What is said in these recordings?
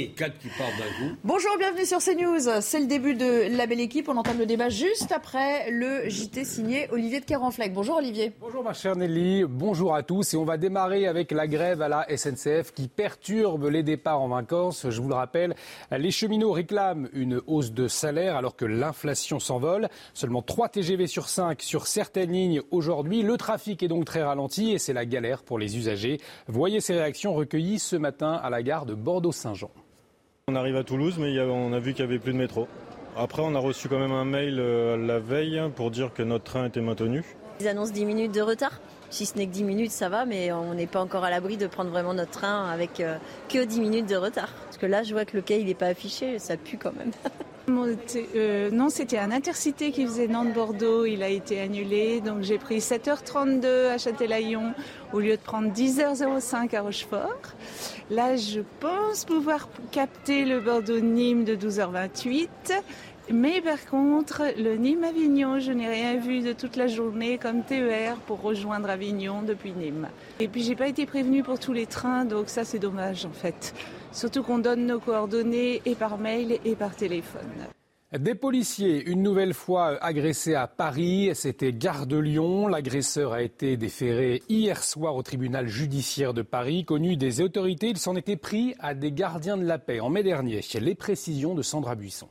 Et quatre qui partent d'un coup. Bonjour, bienvenue sur CNews. C'est le début de la belle équipe. On entame le débat juste après le JT signé Olivier de Kerenfleck. Bonjour Olivier. Bonjour ma chère Nelly, bonjour à tous. Et on va démarrer avec la grève à la SNCF qui perturbe les départs en vacances. Je vous le rappelle, les cheminots réclament une hausse de salaire alors que l'inflation s'envole. Seulement 3 TGV sur 5 sur certaines lignes aujourd'hui. Le trafic est donc très ralenti et c'est la galère pour les usagers. Voyez ces réactions recueillies ce matin à la gare de Bordeaux-Saint-Jean. On arrive à Toulouse, mais on a vu qu'il n'y avait plus de métro. Après, on a reçu quand même un mail euh, la veille pour dire que notre train était maintenu. Ils annoncent 10 minutes de retard. Si ce n'est que 10 minutes, ça va, mais on n'est pas encore à l'abri de prendre vraiment notre train avec euh, que 10 minutes de retard. Parce que là, je vois que le quai, il n'est pas affiché, ça pue quand même. Euh, non, c'était un intercité qui faisait Nantes-Bordeaux. Il a été annulé. Donc j'ai pris 7h32 à Châtelaillon au lieu de prendre 10h05 à Rochefort. Là, je pense pouvoir capter le Bordeaux-Nîmes de 12h28. Mais par contre, le Nîmes-Avignon, je n'ai rien vu de toute la journée comme TER pour rejoindre Avignon depuis Nîmes. Et puis j'ai pas été prévenue pour tous les trains, donc ça c'est dommage en fait. Surtout qu'on donne nos coordonnées et par mail et par téléphone. Des policiers, une nouvelle fois agressés à Paris. C'était Gare de Lyon. L'agresseur a été déféré hier soir au tribunal judiciaire de Paris. Connu des autorités, il s'en était pris à des gardiens de la paix en mai dernier. Les précisions de Sandra Buisson.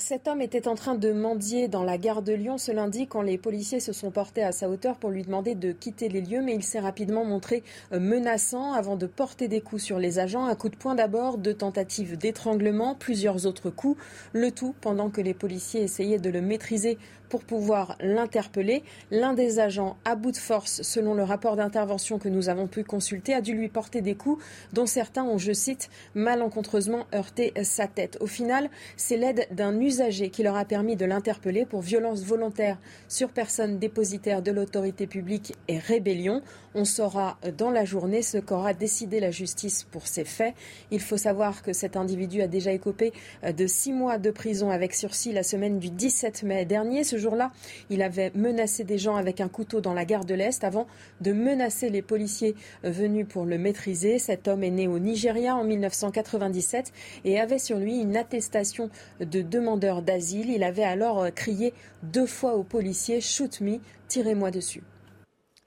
Cet homme était en train de mendier dans la gare de Lyon ce lundi quand les policiers se sont portés à sa hauteur pour lui demander de quitter les lieux, mais il s'est rapidement montré euh, menaçant avant de porter des coups sur les agents. Un coup de poing d'abord, deux tentatives d'étranglement, plusieurs autres coups, le tout pendant que les policiers essayaient de le maîtriser pour pouvoir l'interpeller. L'un des agents, à bout de force, selon le rapport d'intervention que nous avons pu consulter, a dû lui porter des coups dont certains ont, je cite, malencontreusement heurté sa tête. Au final, c'est l'aide d'un usager qui leur a permis de l'interpeller pour violence volontaire sur personne dépositaire de l'autorité publique et rébellion. On saura dans la journée ce qu'aura décidé la justice pour ces faits. Il faut savoir que cet individu a déjà écopé de six mois de prison avec sursis la semaine du 17 mai dernier. Jour-là, il avait menacé des gens avec un couteau dans la gare de l'Est avant de menacer les policiers venus pour le maîtriser. Cet homme est né au Nigeria en 1997 et avait sur lui une attestation de demandeur d'asile. Il avait alors crié deux fois aux policiers Shoot me, tirez-moi dessus.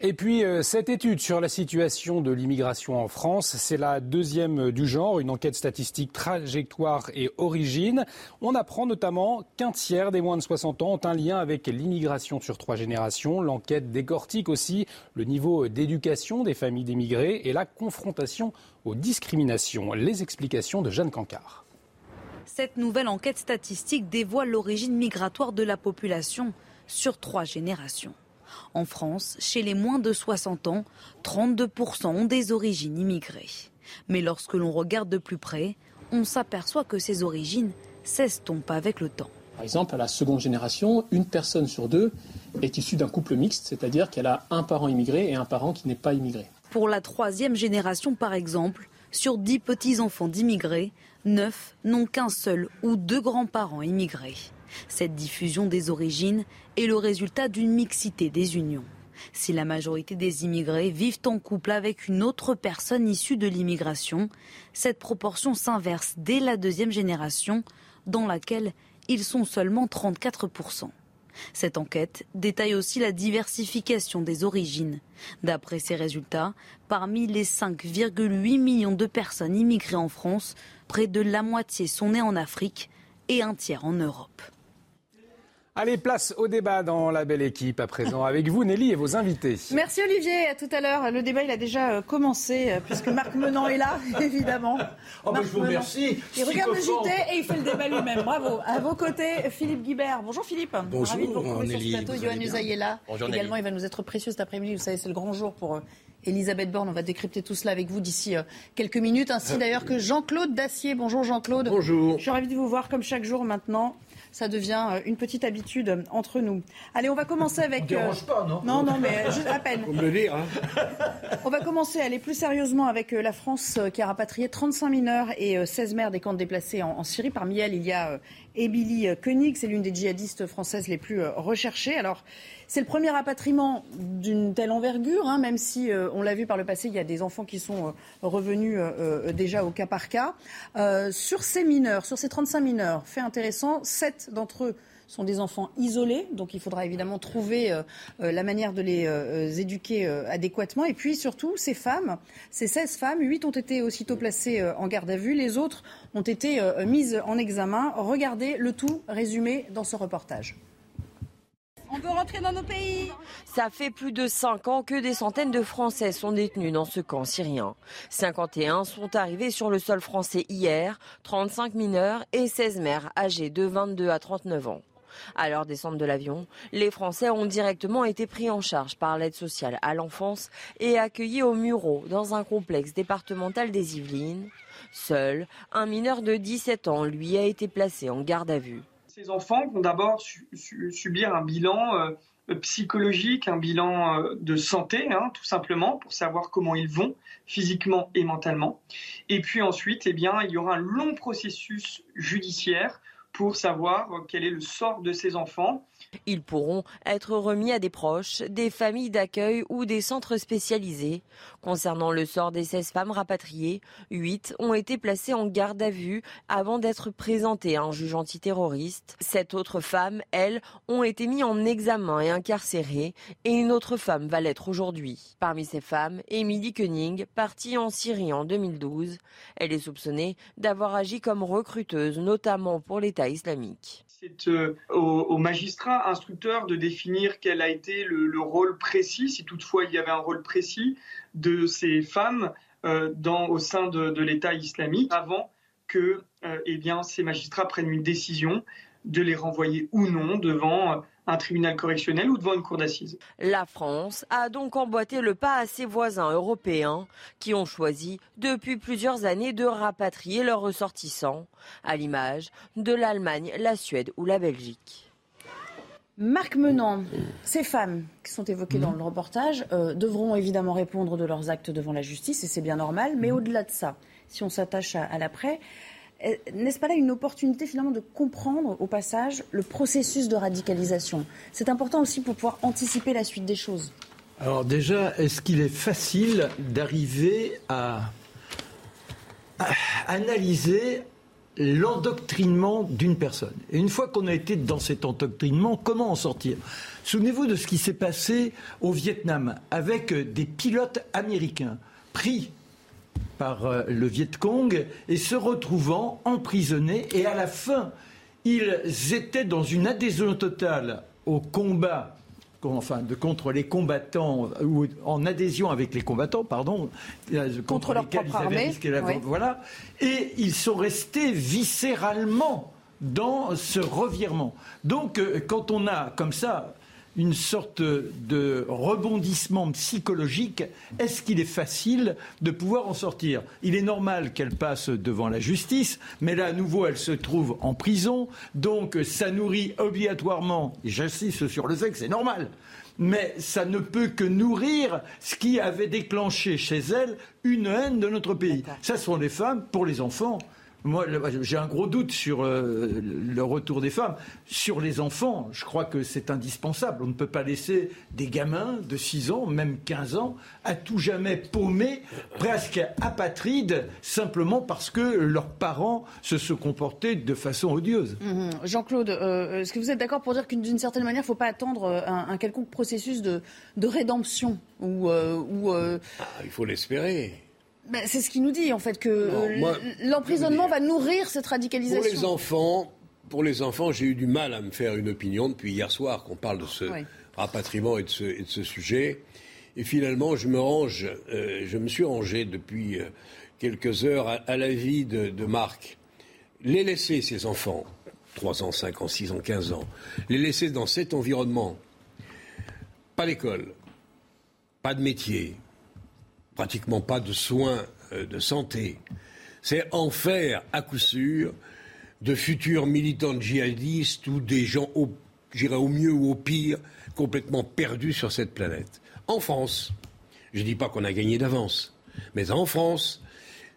Et puis, euh, cette étude sur la situation de l'immigration en France, c'est la deuxième du genre, une enquête statistique trajectoire et origine. On apprend notamment qu'un tiers des moins de 60 ans ont un lien avec l'immigration sur trois générations. L'enquête décortique aussi le niveau d'éducation des familles d'émigrés et la confrontation aux discriminations. Les explications de Jeanne Cancard. Cette nouvelle enquête statistique dévoile l'origine migratoire de la population sur trois générations. En France, chez les moins de 60 ans, 32% ont des origines immigrées. Mais lorsque l'on regarde de plus près, on s'aperçoit que ces origines s'estompent avec le temps. Par exemple, à la seconde génération, une personne sur deux est issue d'un couple mixte, c'est-à-dire qu'elle a un parent immigré et un parent qui n'est pas immigré. Pour la troisième génération, par exemple, sur dix petits-enfants d'immigrés, neuf n'ont qu'un seul ou deux grands-parents immigrés. Cette diffusion des origines est le résultat d'une mixité des unions. Si la majorité des immigrés vivent en couple avec une autre personne issue de l'immigration, cette proportion s'inverse dès la deuxième génération, dans laquelle ils sont seulement 34%. Cette enquête détaille aussi la diversification des origines. D'après ces résultats, parmi les 5,8 millions de personnes immigrées en France, près de la moitié sont nées en Afrique et un tiers en Europe. Allez, place au débat dans la belle équipe à présent avec vous, Nelly, et vos invités. Merci Olivier, à tout à l'heure. Le débat, il a déjà euh, commencé, euh, puisque Marc Menant est là, évidemment. Oh, ben, je vous remercie. Il regarde le JT et il fait le débat lui-même. Bravo. À vos côtés, Philippe Guibert. Bonjour Philippe. Bonjour, Ravi de vous retrouver Nelly. sur ce plateau. Johan Usaï est là. Bonjour, Également, Nelly. il va nous être précieux cet après-midi. Vous savez, c'est le grand jour pour euh, Elisabeth Borne. On va décrypter tout cela avec vous d'ici euh, quelques minutes, ainsi d'ailleurs que Jean-Claude Dacier. Bonjour Jean-Claude. Bonjour. Je suis ravie de vous voir comme chaque jour maintenant ça devient euh, une petite habitude euh, entre nous. Allez, on va commencer avec. On dérange pas, non Non, non, mais juste à peine. Faut me le dire. Hein. On va commencer à aller plus sérieusement avec la France qui a rapatrié 35 mineurs et 16 mères des camps déplacés en, en Syrie. Parmi elles, il y a Émilie Koenig, c'est l'une des djihadistes françaises les plus recherchées. Alors, c'est le premier rapatriement d'une telle envergure, hein, même si, euh, on l'a vu par le passé, il y a des enfants qui sont euh, revenus euh, déjà au cas par cas. sur ces mineurs, sur ces 35 mineurs, fait intéressant, 7 d'entre eux sont des enfants isolés, donc il faudra évidemment trouver la manière de les éduquer adéquatement. Et puis surtout, ces femmes, ces 16 femmes, 8 ont été aussitôt placées en garde à vue, les autres ont été mises en examen. Regardez le tout résumé dans ce reportage. On veut rentrer dans nos pays. Ça fait plus de 5 ans que des centaines de Français sont détenus dans ce camp syrien. 51 sont arrivés sur le sol français hier, 35 mineurs et 16 mères âgées de 22 à 39 ans. À leur descente de l'avion, les Français ont directement été pris en charge par l'aide sociale à l'enfance et accueillis au Murau dans un complexe départemental des Yvelines. Seul, un mineur de 17 ans, lui, a été placé en garde à vue. Ces enfants vont d'abord subir un bilan euh, psychologique, un bilan euh, de santé, hein, tout simplement, pour savoir comment ils vont physiquement et mentalement. Et puis ensuite, eh bien, il y aura un long processus judiciaire pour savoir euh, quel est le sort de ces enfants. Ils pourront être remis à des proches, des familles d'accueil ou des centres spécialisés. Concernant le sort des 16 femmes rapatriées, 8 ont été placées en garde à vue avant d'être présentées à un juge antiterroriste. Sept autres femmes, elles, ont été mises en examen et incarcérées et une autre femme va l'être aujourd'hui. Parmi ces femmes, Émilie Koenig, partie en Syrie en 2012. Elle est soupçonnée d'avoir agi comme recruteuse, notamment pour l'État islamique. C'est euh, au, instructeur de définir quel a été le, rôle précis, si toutefois il y avait un rôle précis, de ces femmes euh, dans, au sein de, l'État islamique avant que euh, eh bien, ces magistrats prennent une décision de les renvoyer ou non devant un tribunal correctionnel ou devant une cour d'assises. La France a donc emboîté le pas à ses voisins européens qui ont choisi depuis plusieurs années de rapatrier leurs ressortissants, à l'image de l'Allemagne, la Suède ou la Belgique. Marc Menant, ces femmes qui sont évoquées dans le reportage euh, devront évidemment répondre de leurs actes devant la justice, et c'est bien normal, mais au-delà de ça, si on s'attache à l'après, euh, n'est-ce pas là une opportunité finalement de comprendre au passage le processus de radicalisation? C'est important aussi pour pouvoir anticiper la suite des choses. Alors déjà, est-ce qu'il est facile d'arriver à, analyser l'endoctrinement d'une personne. Et une fois qu'on a été dans cet endoctrinement, comment en sortir? Souvenez-vous de ce qui s'est passé au Vietnam avec des pilotes américains pris par euh, le Viet Cong et se retrouvant emprisonnés. Et à la fin, ils étaient dans une adhésion totale au combat enfin, de, contre les combattants, ou en adhésion avec les combattants, pardon, euh, contre, leur propre armée. Voilà. Et ils sont restés viscéralement dans ce revirement. Donc, euh, quand on a comme ça une sorte de rebondissement psychologique, est-ce qu'il est facile de pouvoir en sortir? Il est normal qu'elle passe devant la justice, mais là, à nouveau, elle se trouve en prison, donc ça nourrit obligatoirement, et j'insiste sur le que c'est normal, mais ça ne peut que nourrir ce qui avait déclenché chez elle une haine de notre pays. Ça sont les femmes pour les enfants. Moi, j'ai un gros doute sur euh, le retour des femmes. Sur les enfants, je crois que c'est indispensable. On ne peut pas laisser des gamins de 6 ans, même 15 ans, à tout jamais paumés, presque apatrides, simplement parce que leurs parents se sont comportés de façon odieuse. Mhm. Jean-Claude, euh, est-ce que vous êtes d'accord pour dire qu'une d'une certaine manière, il ne faut pas attendre euh, un, quelconque processus de, rédemption ou, ah, Il faut l'espérer. Ben, c'est ce qu'il nous dit, en fait, que l'emprisonnement va nourrir cette radicalisation. Pour les enfants, pour les enfants, j'ai eu du mal à me faire une opinion depuis hier soir qu'on parle de ce rapatriement et de ce, sujet. Et finalement, je me range, euh, je me suis rangé depuis euh, quelques heures à, l'avis de, de Marc. Les laisser, ces enfants, 3 ans, 5 ans, 6 ans, 15 ans, les laisser dans cet environnement, pas d'école, pas de métier, pratiquement pas de soins euh, de santé. C'est en faire, à coup sûr, de futurs militants djihadistes ou des gens, j'irais au mieux ou au pire, complètement perdus sur cette planète. En France, je ne dis pas qu'on a gagné d'avance, mais en France,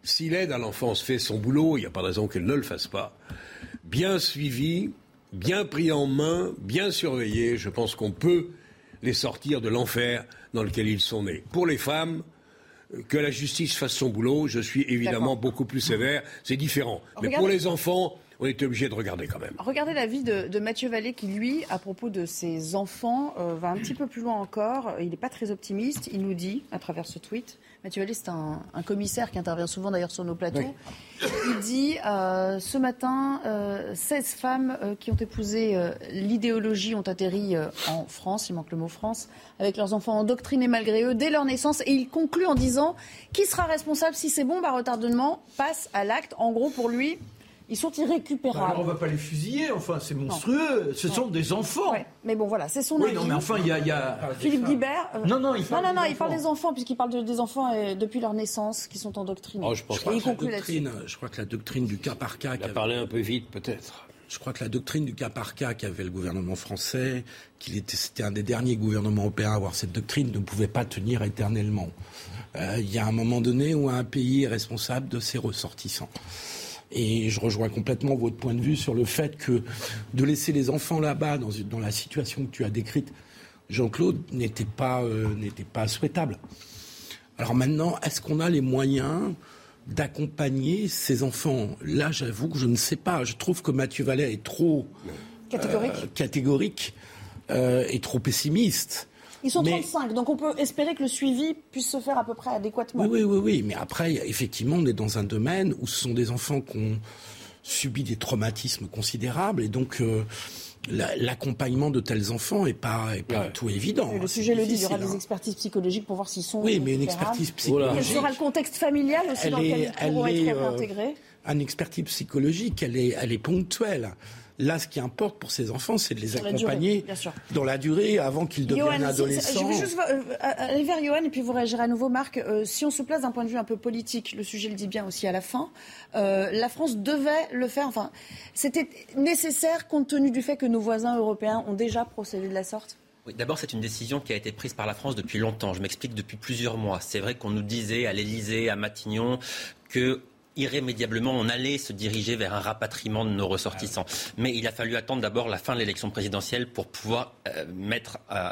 si l'aide à l'enfance fait son boulot, il n'y a pas de raison qu'elle ne le fasse pas, bien suivi, bien pris en main, bien surveillé, je pense qu'on peut les sortir de l'enfer dans lequel ils sont nés. Pour les femmes, que la justice fasse son boulot, je suis évidemment beaucoup plus sévère, c'est différent. Mais pour les enfants, on était obligé de regarder quand même. Regardez l'avis de, de Mathieu Vallée qui, lui, à propos de ses enfants, euh, va un petit peu plus loin encore. Il n'est pas très optimiste. Il nous dit, à travers ce tweet, Mathieu Vallée, c'est un, commissaire qui intervient souvent d'ailleurs sur nos plateaux. Il dit euh, ce matin, 16 euh, femmes qui ont épousé l'idéologie ont atterri en France, il manque le mot France, avec leurs enfants endoctrinés malgré eux dès leur naissance. Et il conclut en disant qui sera responsable si ces bombes à retardement passent à l'acte? En gros, pour lui, ils sont irrécupérables. Alors on ne va pas les fusiller, enfin, c'est monstrueux. Ce sont des enfants. Mais bon, voilà, c'est son oui, non, mais enfin, il y a. Philippe Guibert. Euh, non, non, il parle, non, non, il parle des enfants, puisqu'il parle des enfants euh, depuis leur naissance, qui sont endoctrinés. Oh, je, pense crois que la doctrine, je crois que la doctrine du cas par cas. Il a parlé un peu vite, peut-être. Je crois que la doctrine du cas par cas qu'avait le gouvernement français, qu'il était, c'était un des derniers gouvernements européens à avoir cette doctrine, ne pouvait pas tenir éternellement. Euh, il y a un moment donné où un pays est responsable de ses ressortissants. Et je rejoins complètement votre point de vue sur le fait que de laisser les enfants là-bas, dans, dans la situation que tu as décrite, Jean-Claude, n'était pas, euh, n'était pas souhaitable. Alors maintenant, est-ce qu'on a les moyens d'accompagner ces enfants? Là, j'avoue que je ne sais pas. Je trouve que Mathieu Vallet est trop catégorique, euh, catégorique euh, et trop pessimiste. Ils sont 35, donc on peut espérer que le suivi puisse se faire à peu près adéquatement. Oui, oui, oui, oui. mais après, effectivement, on est dans un domaine où ce sont des enfants qui ont subi des traumatismes considérables, et donc euh, l'accompagnement de tels enfants n'est pas, pas tout évident. le sujet le dit, il y aura des hein. expertises psychologiques pour voir s'ils sont. Oui, mais une expertise psychologique. Quel sera le contexte familial aussi dans lequel ils pourront être euh, réintégrés Une expertise psychologique, elle est, elle est ponctuelle. Là, ce qui importe pour ces enfants, c'est de les accompagner dans la durée avant qu'ils deviennent adolescents. je vais juste euh, aller vers Johan et puis vous réagirez à nouveau, Marc. Euh, si on se place d'un point de vue un peu politique, le sujet le dit bien aussi à la fin, euh, la France devait le faire. Enfin, c'était nécessaire compte tenu du fait que nos voisins européens ont déjà procédé de la sorte? Oui, D'abord, c'est une décision qui a été prise par la France depuis longtemps. Je m'explique depuis plusieurs mois. C'est vrai qu'on nous disait à l'Élysée, à Matignon, que irrémédiablement, on allait se diriger vers un rapatriement de nos ressortissants. Mais il a fallu attendre d'abord la fin de l'élection présidentielle pour pouvoir euh, mettre euh,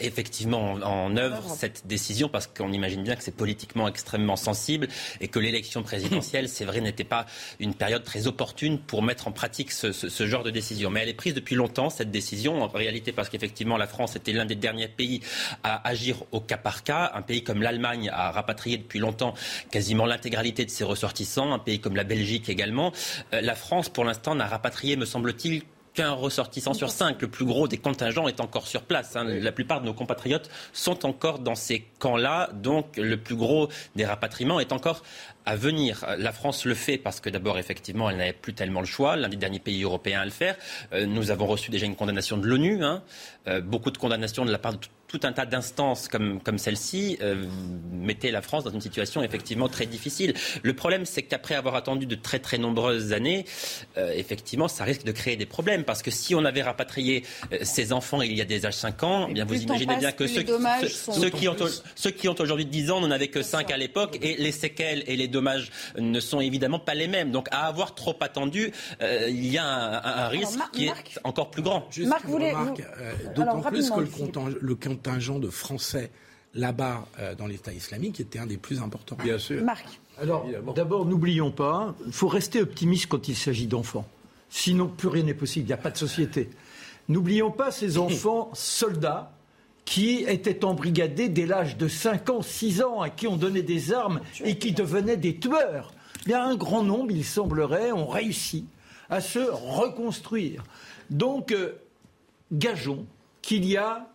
effectivement en, œuvre cette décision parce qu'on imagine bien que c'est politiquement extrêmement sensible et que l'élection présidentielle, c'est vrai, n'était pas une période très opportune pour mettre en pratique ce, ce, genre de décision. Mais elle est prise depuis longtemps, cette décision, en réalité parce qu'effectivement la France était l'un des derniers pays à agir au cas par cas. Un pays comme l'Allemagne a rapatrié depuis longtemps quasiment l'intégralité de ses ressortissants, un pays comme la Belgique également. Euh, la France, pour l'instant, n'a rapatrié, me semble-t-il, qu'un ressortissant sur cinq. Le plus gros des contingents est encore sur place. Hein. La plupart de nos compatriotes sont encore dans ces camps-là. Donc le plus gros des rapatriements est encore à venir. La France le fait parce que d'abord, effectivement, elle n'avait plus tellement le choix, l'un des derniers pays européens à le faire. Euh, nous avons reçu déjà une condamnation de l'ONU, hein. euh, beaucoup de condamnations de la part de tout un tas d'instances comme, comme celle-ci euh, mettaient la France dans une situation effectivement très difficile. Le problème, c'est qu'après avoir attendu de très très nombreuses années, effectivement, ça risque de créer des problèmes parce que si on avait rapatrié ces enfants il y a déjà 5 ans, eh bien vous imaginez bien que ceux, ceux, qui ont, ceux qui ont aujourd'hui 10 ans n'en avaient que 5 à l'époque et les séquelles et les dommages ne sont évidemment pas les mêmes. Donc à avoir trop attendu, euh, il y a un, risque qui est encore plus grand. Marc, voulez, euh, D'autant plus que le contingent, de Français là-bas euh, dans l'État islamique était un des plus importants. Bien sûr. Marc. Alors, d'abord, n'oublions pas, il faut rester optimiste quand il s'agit d'enfants. Sinon, plus rien n'est possible, il n'y a pas de société. N'oublions pas ces enfants soldats qui étaient embrigadés dès l'âge de 5 ans, 6 ans, à qui on donnait des armes et qui devenaient des tueurs. Il y a un grand nombre, il semblerait, ont réussi à se reconstruire. Donc, euh, gageons qu'il y a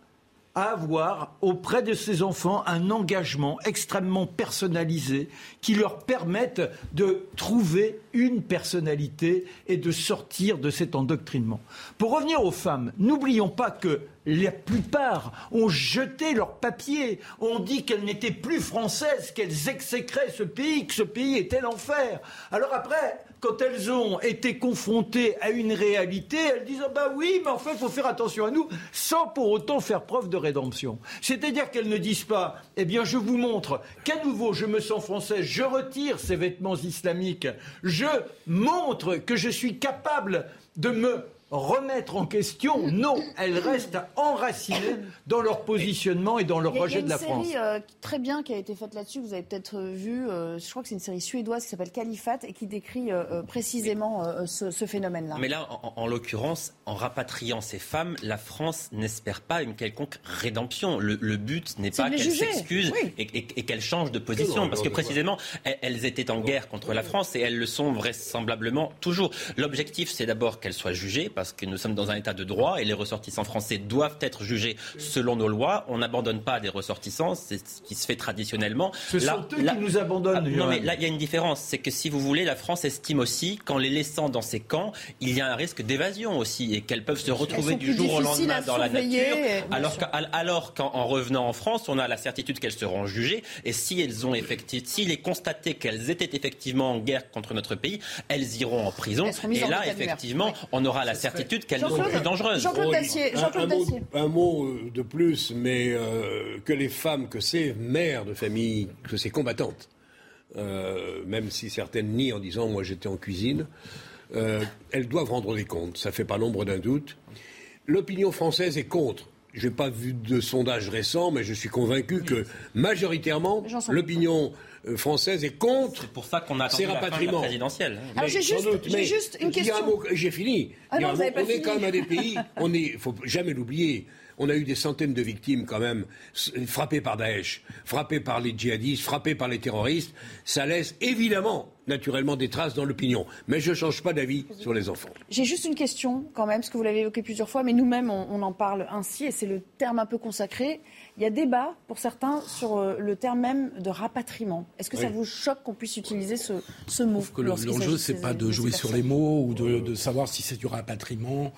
avoir auprès de ces enfants un engagement extrêmement personnalisé qui leur permette de trouver une personnalité et de sortir de cet endoctrinement. Pour revenir aux femmes, n'oublions pas que la plupart ont jeté leurs papiers, ont dit qu'elles n'étaient plus françaises, qu'elles exécraient ce pays, que ce pays était l'enfer. Alors après, quand elles ont été confrontées à une réalité, elles disent ah bah oui, mais enfin il faut faire attention à nous, sans pour autant faire preuve de rédemption. C'est-à-dire qu'elles ne disent pas eh bien je vous montre qu'à nouveau je me sens française, je retire ces vêtements islamiques, je montre que je suis capable de me remettre en question. Non, elles restent enracinées dans leur positionnement et dans leur rejet de la France. Il y a une série euh, très bien qui a été faite là-dessus. Vous avez peut-être euh, vu, euh, je crois que c'est une série suédoise qui s'appelle Califat et qui décrit précisément ce, phénomène-là. Mais là, en, l'occurrence, en rapatriant ces femmes, la France n'espère pas une quelconque rédemption. Le, but n'est pas qu'elles s'excusent et, qu'elles changent de position, parce que précisément, elles étaient en guerre contre la France et elles le sont vraisemblablement toujours. L'objectif, c'est d'abord qu'elles soient jugées parce que nous sommes dans un état de droit et les ressortissants français doivent être jugés selon nos lois. On n'abandonne pas des ressortissants, c'est ce qui se fait traditionnellement. Ce sont eux qui nous abandonnent. Ah, non, mais là, il y a une différence. C'est que si vous voulez, la France estime aussi qu'en les laissant dans ces camps, il y a un risque d'évasion aussi et qu'elles peuvent se retrouver du jour au lendemain dans la nature. Alors, qu'en revenant en France, on a la certitude qu'elles seront jugées et si elles ont effectivement, s'il est constaté qu'elles étaient effectivement en guerre contre notre pays, elles iront en prison. Et là, effectivement, on aura la certitude qu'elle n'est plus dangereuse. Jean-Claude Dacier. un, mot, euh, de plus, mais euh, que les femmes, que ces mères de famille, que ces combattantes, euh, même si certaines nient en disant moi j'étais en cuisine, elles doivent rendre des comptes. Ça fait pas l'ombre d'un doute. L'opinion française est contre. Je n'ai pas vu de sondage récent, mais je suis convaincu que majoritairement, l'opinion française est contre pour ça qu'on a ces rapatriements. présidentielle. Alors j'ai juste, une question. J'ai fini. Ah on est quand même un des pays, on est, faut jamais l'oublier. On a eu des centaines de victimes quand même frappées par Daesh, frappées par les djihadistes, frappées par les terroristes. Ça laisse évidemment naturellement des traces dans l'opinion. Mais je ne change pas d'avis sur les enfants. J'ai juste une question quand même, parce que vous l'avez évoqué plusieurs fois, mais nous-mêmes on, en parle ainsi, et c'est le terme un peu consacré. Il y a débat pour certains sur euh, le terme même de rapatriement. Est-ce que ça vous choque qu'on puisse utiliser ce, ce mot L'enjeu, ce n'est pas de jouer sur les mots ou de, savoir si c'est du rapatriement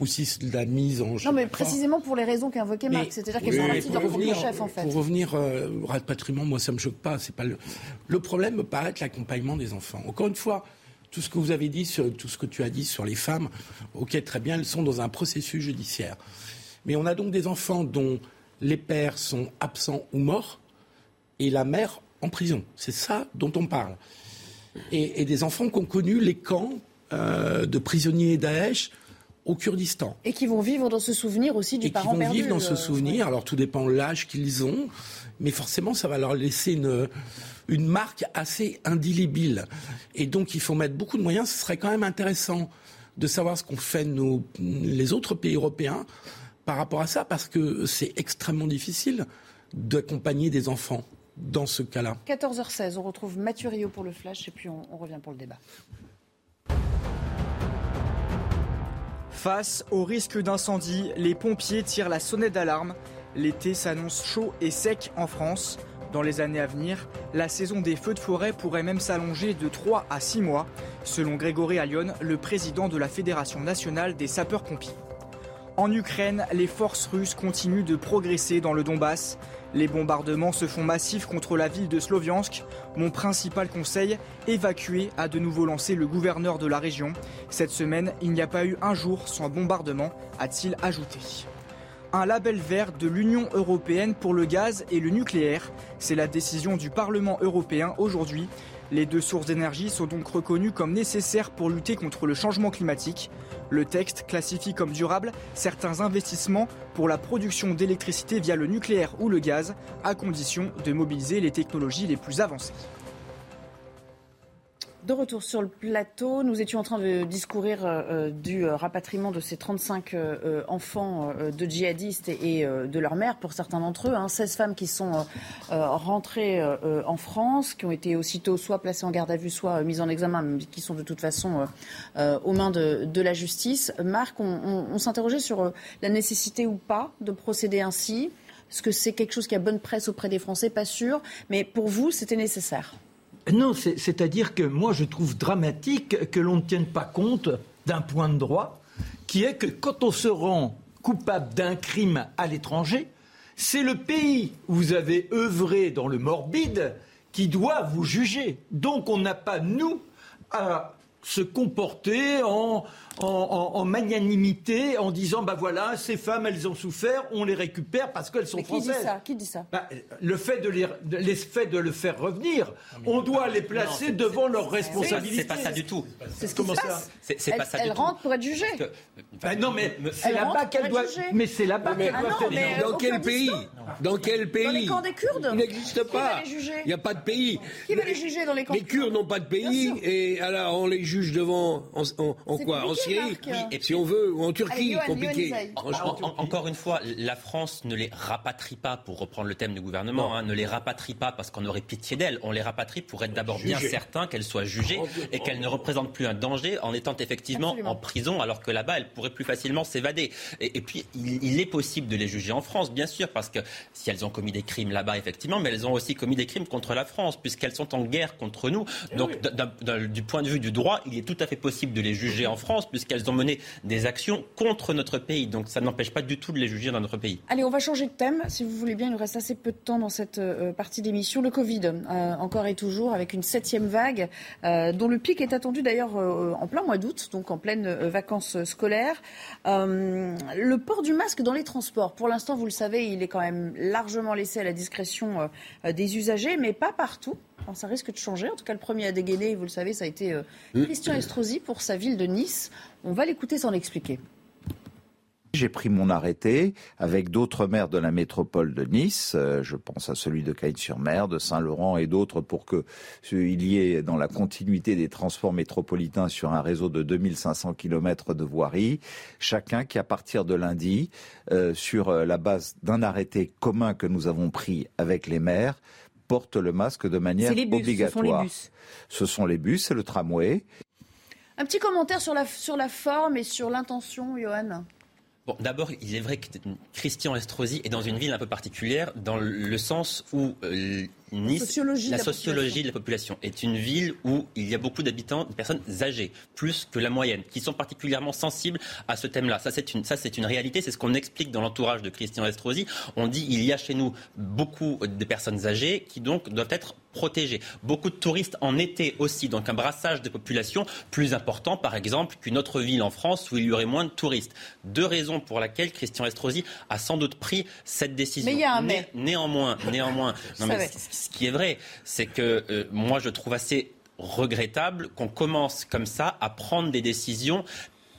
ou si c'est de la mise en. Non, mais précisément pour les raisons qu'a invoqué Marc, c'est-à-dire qu'elles sont parties de leur propre chef en fait. Pour revenir au euh, rapatriement, moi ça me choque pas. C'est pas le, le problème me paraît être l'accompagnement des enfants. Encore une fois, tout ce que vous avez dit, tout ce que tu as dit sur les femmes, ok, très bien, elles sont dans un processus judiciaire. Mais on a donc des enfants dont les pères sont absents ou morts et la mère en prison. C'est ça dont on parle. Et, des enfants qui ont connu les camps euh, de prisonniers Daesh au Kurdistan. Et qui vont vivre dans ce souvenir aussi du parent perdu. Et qui vont vivre dans ce euh, souvenir. Alors tout dépend de l'âge qu'ils ont, mais forcément ça va leur laisser une, une marque assez indélébile. Et donc il faut mettre beaucoup de moyens. Ce serait quand même intéressant de savoir ce qu'ont fait nos, les autres pays européens par rapport à ça, parce que c'est extrêmement difficile d'accompagner des enfants dans ce cas-là. 14h16, on retrouve Mathieu Rio pour le flash et puis on, on revient pour le débat. Face au risque d'incendie, les pompiers tirent la sonnette d'alarme. L'été s'annonce chaud et sec en France. Dans les années à venir, la saison des feux de forêt pourrait même s'allonger de 3 à 6 mois, selon Grégory Allion, le président de la Fédération nationale des sapeurs-pompiers. En Ukraine, les forces russes continuent de progresser dans le Donbass. Les bombardements se font massifs contre la ville de Sloviansk. Mon principal conseil, évacuer, a de nouveau lancé le gouverneur de la région. Cette semaine, il n'y a pas eu un jour sans bombardement, a-t-il ajouté. Un label vert de l'Union européenne pour le gaz et le nucléaire. C'est la décision du Parlement européen aujourd'hui. Les deux sources d'énergie sont donc reconnues comme nécessaires pour lutter contre le changement climatique. Le texte classifie comme durable certains investissements pour la production d'électricité via le nucléaire ou le gaz, à condition de mobiliser les technologies les plus avancées. De retour sur le plateau, nous étions en train de discourir euh, euh, du euh, rapatriement de ces 35 enfants de djihadistes et, de leur mère, pour certains d'entre eux. 16 hein. femmes qui sont rentrées en France, qui ont été aussitôt soit placées en garde à vue, soit mises en examen, mais qui sont de toute façon aux mains de, la justice. Marc, on, s'interrogeait sur la nécessité ou pas de procéder ainsi? Est-ce que c'est quelque chose qui a bonne presse auprès des Français? Pas sûr. Mais pour vous, c'était nécessaire? Non, c'est-à-dire que moi je trouve dramatique que l'on ne tienne pas compte d'un point de droit qui est que quand on se rend coupable d'un crime à l'étranger, c'est le pays où vous avez œuvré dans le morbide qui doit vous juger. Donc on n'a pas, nous, à se comporter en, en, magnanimité, en disant bah voilà, ces femmes, elles ont souffert, on les récupère parce qu'elles sont qui françaises. Dit ça? Qui dit ça? Bah, Le fait de les, de le faire revenir, on doit les placer devant leurs responsabilités. C'est pas ça du tout. C'est ce qui se passe. C'est pas ça elle, rentre pour être jugée. Bah, non, mais c'est là-bas qu'elle doit. Mais c'est là-bas qu'elle doit faire. Dans quel pays? Dans quel pays? Dans les camps des Kurdes Il n'existe pas. Il n'y a pas de pays. Qui va les juger dans les camps Les Kurdes n'ont pas de pays et alors on les juge devant en quoi? Syrie, et si on veut, ou en Turquie, compliqué. encore une fois, la France ne les rapatrie pas, pour reprendre le thème du gouvernement, hein, ne les rapatrie pas parce qu'on aurait pitié d'elles. On les rapatrie pour être d'abord bien certain qu'elles soient jugées et qu'elles ne représentent plus un danger en étant effectivement en prison, alors que là-bas, elles pourraient plus facilement s'évader. Et, puis, il, est possible de les juger en France, bien sûr, parce que si elles ont commis des crimes là-bas, effectivement, mais elles ont aussi commis des crimes contre la France, puisqu'elles sont en guerre contre nous. Eh Donc, du point de vue du droit, il est tout à fait possible de les juger en France, puisqu'elles ont mené des actions contre notre pays. Donc ça n'empêche pas du tout de les juger dans notre pays. Allez, on va changer de thème. Si vous voulez bien, il nous reste assez peu de temps dans cette euh, partie d'émission. Le Covid, euh, encore et toujours, avec une septième vague, euh, dont le pic est attendu d'ailleurs en plein mois d'août, donc en pleine vacances scolaires. le port du masque dans les transports, pour l'instant, vous le savez, il est quand même largement laissé à la discrétion des usagers, mais pas partout. Alors, ça risque de changer. En tout cas, le premier à dégainer, vous le savez, ça a été mmh. Christian Estrosi pour sa ville de Nice. On va l'écouter sans l'expliquer. J'ai pris mon arrêté avec d'autres maires de la métropole de Nice, euh, je pense à celui de Cagnes-sur-Mer, de Saint-Laurent et d'autres, pour que il y ait dans la continuité des transports métropolitains sur un réseau de 2500 km de voirie, chacun qui à partir de lundi, euh, sur euh, la base d'un arrêté commun que nous avons pris avec les maires, porte le masque de manière obligatoire. Ce sont les bus. Ce sont les bus, c'est le tramway. Un petit commentaire sur la, sur la forme et sur l'intention, Johan. Bon, d'abord, il est vrai que Christian Estrosi est dans une ville un peu particulière, dans le sens où euh, Nice, la sociologie de la population est une ville où il y a beaucoup d'habitants, de personnes âgées, plus que la moyenne, qui sont particulièrement sensibles à ce thème-là. Ça, c'est une, ça, c'est une réalité. C'est ce qu'on explique dans l'entourage de Christian Estrosi. On dit il y a chez nous beaucoup de personnes âgées qui donc doivent être protégées. Beaucoup de touristes en été aussi, donc un brassage de population plus important, par exemple, qu'une autre ville en France où il y aurait moins de touristes. Deux raisons pour lesquelles Christian Estrosi a sans doute pris cette décision. Mais il y a un mais. néanmoins, néanmoins, non, mais ce qui est vrai, c'est que euh, moi je trouve assez regrettable qu'on commence comme ça à prendre des décisions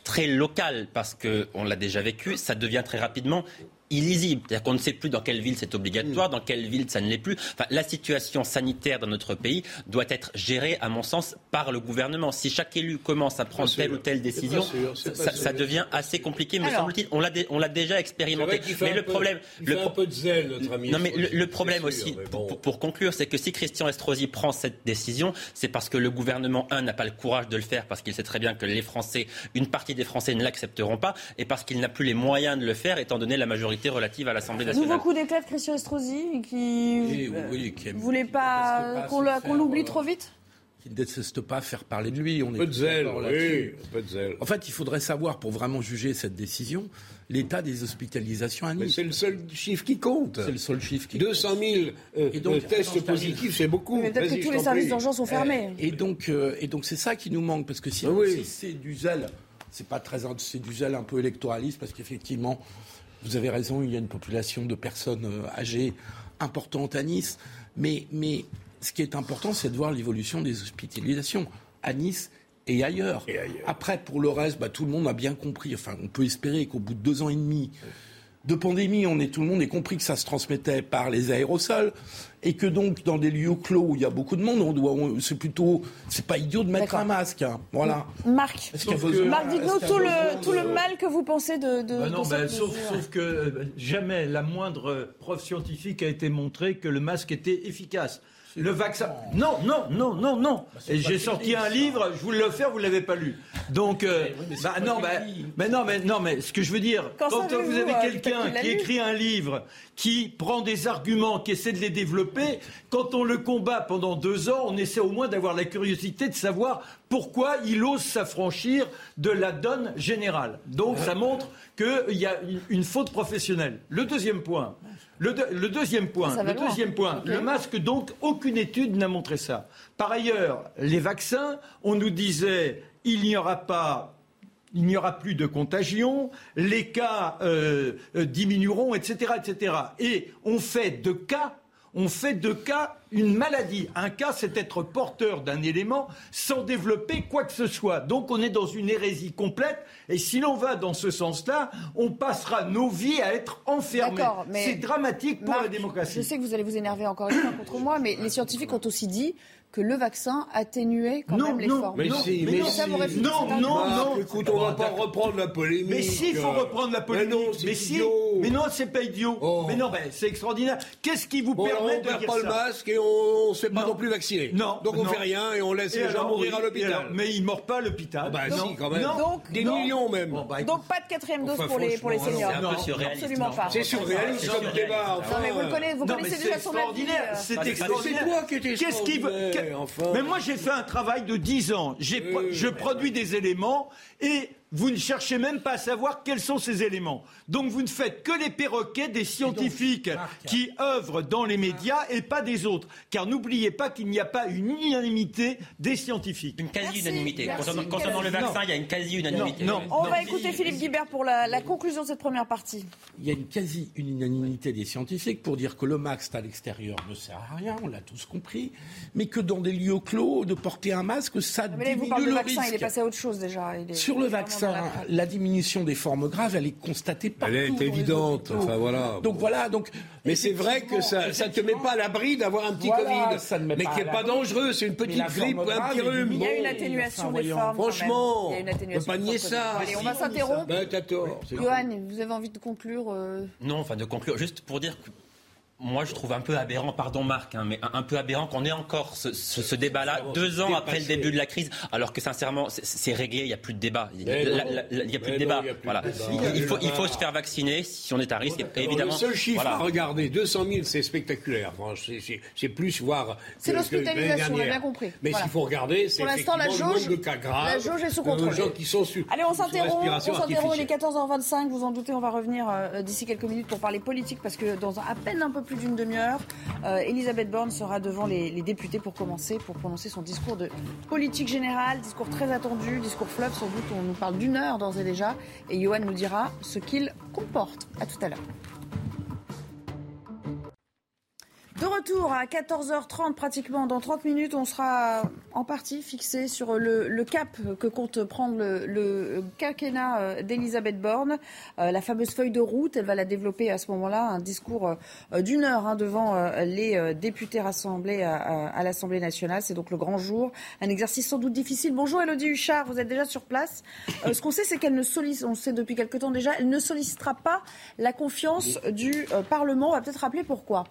très locales parce qu'on l'a déjà vécu, ça devient très rapidement illisible. C'est-à-dire qu'on ne sait plus dans quelle ville c'est obligatoire, dans quelle ville ça ne l'est plus. Enfin, la situation sanitaire dans notre pays doit être gérée, à mon sens, par le gouvernement. Si chaque élu commence à prendre telle ou telle décision, ça, devient assez compliqué. Mais semble-t-il, on l'a, déjà expérimenté. Mais le problème, le un peu de zèle, notre ami. Non, mais le, problème aussi, pour, conclure, c'est que si Christian Estrosi prend cette décision, c'est parce que le gouvernement, un, n'a pas le courage de le faire, parce qu'il sait très bien que les Français, une partie des Français ne l'accepteront pas, et parce qu'il n'a plus les moyens de le faire, étant donné la majorité relative à l'Assemblée nationale. Nouveau coup d'éclat de Christian Estrosi qui ne voulait pas, qu'on l'oublie trop vite qui ne déteste pas faire parler de lui. On peu de zèle, oui, peu de zèle. En fait, il faudrait savoir, pour vraiment juger cette décision, l'état des hospitalisations à Nice. c'est le seul chiffre qui compte. C'est le seul chiffre qui 200 000 euh, et donc, tests positifs, c'est beaucoup. Mais peut-être que tous les services d'urgence sont fermés. Et donc, euh, et donc c'est ça qui nous manque, parce que si, ah si c'est du zèle, c'est pas très, c'est du zèle un peu électoraliste, parce qu'effectivement, vous avez raison, il y a une population de personnes euh, âgées importante à Nice. Mais, mais ce qui est important, c'est de voir l'évolution des hospitalisations à Nice et ailleurs. Après, pour le reste, bah, tout le monde a bien compris. Enfin, on peut espérer qu'au bout de deux ans et demi de pandémie, on est, tout le monde a compris que ça se transmettait par les aérosols et que donc dans des lieux clos où il y a beaucoup de monde, on doit, c'est plutôt, c'est pas idiot de mettre un masque. Hein. Voilà. Marc, Marc dites-nous tout le, tout le mal que vous pensez de. de, bah non, bah, sauf, sauf, que euh, jamais la moindre preuve scientifique a été montrée que le masque était efficace. Le vaccin. Non, non, non, non, non. Bah, Et j'ai sorti un livre, je voulais le faire, vous l'avez pas lu. Donc, euh, bah, non, bah, mais non, mais non, mais ce que je veux dire, Quand vous avez euh, quelqu'un qui écrit un livre, qui prend des arguments, qui essaie de les développer, quand on le combat pendant deux ans, on essaie au moins d'avoir la curiosité de savoir pourquoi il ose s'affranchir de la donne générale. Donc, ça montre qu'il y a une, une faute professionnelle. Le deuxième point. Le, deux- le deuxième point, le loin. deuxième point, Ok. le masque, donc, aucune étude n'a montré ça. Par ailleurs, les vaccins, on nous disait, il n'y aura pas il n'y aura plus de contagion, les cas euh, euh, diminueront, etc., etc. Et on fait de cas, on fait de cas une maladie. Un cas, c'est être porteur d'un élément sans développer quoi que ce soit. Donc on est dans une hérésie complète. Et si l'on va dans ce sens-là, on passera nos vies à être enfermés. C'est dramatique pour la démocratie. Je sais que vous allez vous énerver encore une fois contre moi, mais les scientifiques ont aussi dit que le vaccin atténuait quand Non, même les non, formes. Mais Non, si, mais mais, non, si. ça, vous Non, non, argument. non. Écoute, on va pas reprendre la polémique. Mais si, il faut reprendre la polémique. Mais non, c'est mais si, mais non, c'est pas idiot. Oh. Mais non, ben, c'est extraordinaire. Qu'est-ce qui vous Bon, permet on de perd dire pas ça le masque et on ne se fait pas Non. non plus vacciner. Non. Donc on non. fait rien et on laisse Et les gens mourir à l'hôpital. Mais ils ne meurent pas à l'hôpital. Ah bah non. si, quand même. Non. Donc, Des non. millions même. Donc pas de quatrième dose pour les, pour les seniors. C'est Non. Absolument pas. C'est surréaliste C'est comme surréaliste. débat. Non, mais vous le connaissez, vous Non, connaissez mais déjà c'est son avis. extraordinaire. euh. C'est Bah, c'est extraordinaire. toi qui étais Qu'est-ce qui enfin. Mais moi, j'ai fait un travail de 10 ans. Oui, je produis des éléments et vous ne cherchez même pas à savoir quels sont ces éléments. Donc vous ne faites que les perroquets des scientifiques qui œuvrent dans les médias et pas des autres. Car n'oubliez pas qu'il n'y a pas une unanimité des scientifiques. Une quasi-unanimité. Concernant, concernant le vaccin, Non. il y a une quasi-unanimité. Non, non. On Non. va écouter Philippe Guibert pour la, la conclusion de cette première partie. Il y a une quasi-unanimité des scientifiques pour dire que le masque à l'extérieur ne sert à rien, on l'a tous compris, mais que dans des lieux clos, de porter un masque, ça Mais là, il vous diminue parle de le vaccin, risque. il est passé à autre chose déjà. Il est Sur le vaccin, dans la- la diminution des formes graves, elle est constatée partout. Elle est évidente. Enfin voilà. Donc voilà, donc. Mais c'est vrai que ça ne te met pas à l'abri d'avoir un petit Voilà, Covid. ça ne met mais qui n'est pas dangereux, c'est une petite grippe un petit rhume. Il y a une Bon, atténuation des formes. Franchement, il y a une on pas nier ça. Allez, on va s'interrompre. C'est- Johan, vous avez envie de conclure euh, Non, enfin de conclure, juste pour dire que moi je trouve un peu aberrant, pardon Marc, hein, mais un, peu aberrant qu'on ait encore ce, ce- ce débat-là deux ans après le début de la crise, alors que sincèrement c'est- réglé, il n'y a plus de débat. Il n'y a, la- la- la- plus de débat. il plus Voilà. faut, il faut se faire vacciner si on est à risque. et évidemment, le seul chiffre voilà. à regarder, 200 000, c'est spectaculaire. Enfin, c'est- plus voir. C'est l'hospitalisation, on a bien compris. Mais Voilà. s'il faut regarder, c'est Pour l'instant, la effectivement le jauge- nombre de cas graves. la jauge est sous de contrôle. gens qui sont sur. Allez, on s'interrompt. On s'interrompt. Il est artificielle. 14h25. Vous en doutez, on va revenir euh, d'ici quelques minutes pour parler politique parce que dans un- à peine un peu plus d'une demi-heure, euh, Elisabeth Borne sera devant les, députés pour commencer, pour prononcer son discours de politique générale, discours très attendu, discours fleuve. Sans doute, on nous parle d'une heure d'ores et déjà. Et Johan nous dira ce qu'il comporte. À tout à l'heure. De retour à 14h30 pratiquement, dans 30 minutes, on sera en partie fixé sur le, le cap que compte prendre le, le quinquennat euh, d'Elisabeth Borne, Euh, la fameuse feuille de route. Elle va la développer à ce moment-là, un discours euh, d'une heure hein, devant les députés rassemblés à, à- à l'Assemblée nationale. C'est donc le grand jour, un exercice sans doute difficile. Bonjour Elodie Huchard, vous êtes déjà sur place. Euh, ce qu'on sait, c'est qu'elle ne sollicite, on sait depuis quelque temps déjà, elle ne sollicitera pas la confiance du euh, Parlement. On va peut-être rappeler pourquoi.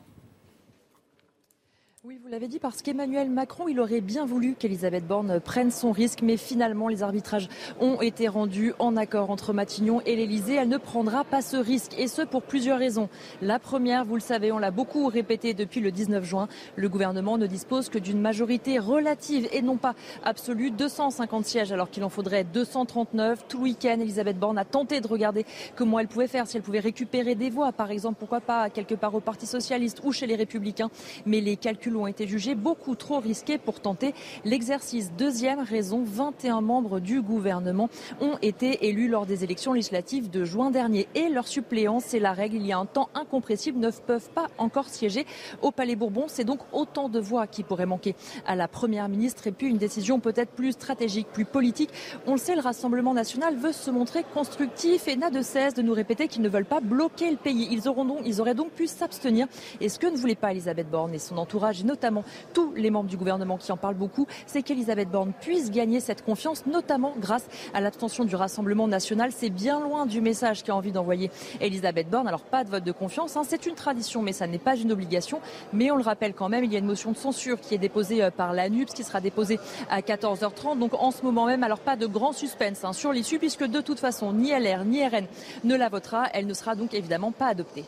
Oui, vous l'avez dit, parce qu'Emmanuel Macron, il aurait bien voulu qu'Elisabeth Borne prenne son risque, mais finalement, les arbitrages ont été rendus en accord entre Matignon et l'Elysée. Elle ne prendra pas ce risque, et ce pour plusieurs raisons. La première, vous le savez, on l'a beaucoup répété depuis le 19 juin, le gouvernement ne dispose que d'une majorité relative et non pas absolue, 250 sièges alors qu'il en faudrait 239. Tout le week-end, Elisabeth Borne a tenté de regarder comment elle pouvait faire, si elle pouvait récupérer des voix, par exemple, pourquoi pas quelque part au Parti socialiste ou chez les Républicains. Mais les calculs ont été jugés beaucoup trop risqués pour tenter l'exercice. Deuxième raison, 21 membres du gouvernement ont été élus lors des élections législatives de juin dernier et leurs suppléants, c'est la règle, il y a un temps incompressible, ne peuvent pas encore siéger au Palais Bourbon. C'est donc autant de voix qui pourraient manquer à la Première ministre et puis une décision peut-être plus stratégique, plus politique. On le sait, le Rassemblement national veut se montrer constructif et n'a de cesse de nous répéter qu'ils ne veulent pas bloquer le pays. Ils, auront donc, ils auraient donc pu s'abstenir. Et ce que ne voulait pas Elisabeth Borne et son entourage, notamment tous les membres du gouvernement qui en parlent beaucoup, c'est qu'Elisabeth Borne puisse gagner cette confiance, notamment grâce à l'abstention du Rassemblement national. C'est bien loin du message qu'a envie d'envoyer Elisabeth Borne. Alors pas de vote de confiance, hein. c'est une tradition, mais ça n'est pas une obligation. Mais on le rappelle quand même, il y a une motion de censure qui est déposée euh, par l'ANUPS, qui sera déposée à 14h30. Donc en ce moment même, alors pas de grand suspense hein, sur l'issue, puisque de toute façon, ni LR ni RN ne la votera. Elle ne sera donc évidemment pas adoptée.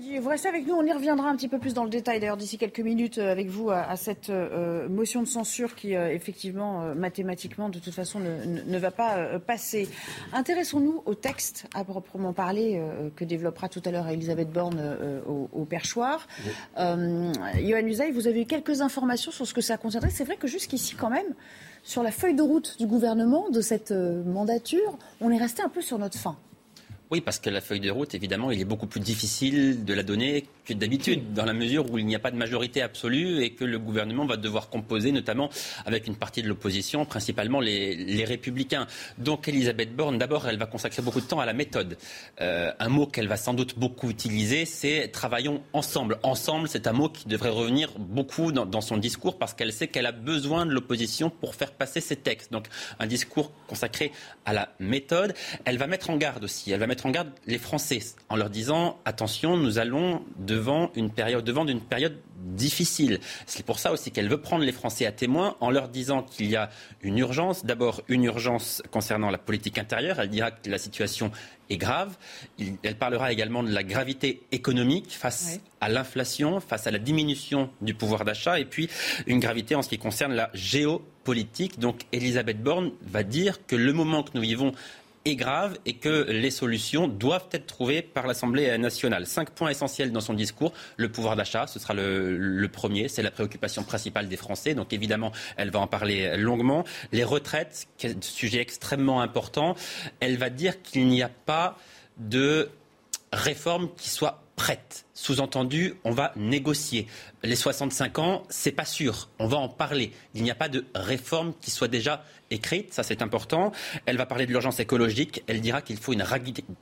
Vous restez avec nous, on y reviendra un petit peu plus dans le détail d'ailleurs d'ici quelques minutes euh, avec vous à, cette euh, motion de censure qui euh, effectivement mathématiquement de toute façon ne, va pas passer. Intéressons-nous au texte à proprement parler que développera tout à l'heure Elisabeth Borne au, perchoir. Johan Usaï, vous avez eu quelques informations sur ce que ça concernerait. C'est vrai que jusqu'ici quand même, sur la feuille de route du gouvernement de cette mandature, on est resté un peu sur notre fin. Oui, parce que la feuille de route, évidemment, il est beaucoup plus difficile de la donner d'habitude, dans la mesure où il n'y a pas de majorité absolue et que le gouvernement va devoir composer, notamment avec une partie de l'opposition, principalement les, républicains. Donc Elisabeth Borne, d'abord, elle va consacrer beaucoup de temps à la méthode. Euh, un mot qu'elle va sans doute beaucoup utiliser, c'est travaillons ensemble. Ensemble, c'est un mot qui devrait revenir beaucoup dans, son discours parce qu'elle sait qu'elle a besoin de l'opposition pour faire passer ses textes. Donc un discours consacré à la méthode. Elle va mettre en garde aussi. Elle va mettre en garde les Français en leur disant attention, nous allons devant une période, devant une période difficile. C'est pour ça aussi qu'elle veut prendre les Français à témoin en leur disant qu'il y a une urgence. D'abord, une urgence concernant la politique intérieure. Elle dira que la situation est grave. elle parlera également de la gravité économique face à l'inflation, face à la diminution du pouvoir d'achat, et puis une gravité en ce qui concerne la géopolitique. Donc, Elisabeth Borne va dire que le moment que nous vivons est grave et que les solutions doivent être trouvées par l'Assemblée nationale. Cinq points essentiels dans son discours. Le pouvoir d'achat, ce sera le, premier. C'est la préoccupation principale des Français. Donc évidemment, elle va en parler longuement. Les retraites, sujet extrêmement important. Elle va dire qu'il n'y a pas de réforme qui soit prête. Sous-entendu, on va négocier. Les 65 ans, c'est pas sûr. On va en parler. Il n'y a pas de réforme qui soit déjà écrite, ça c'est important. Elle va parler de l'urgence écologique. Elle dira qu'il faut une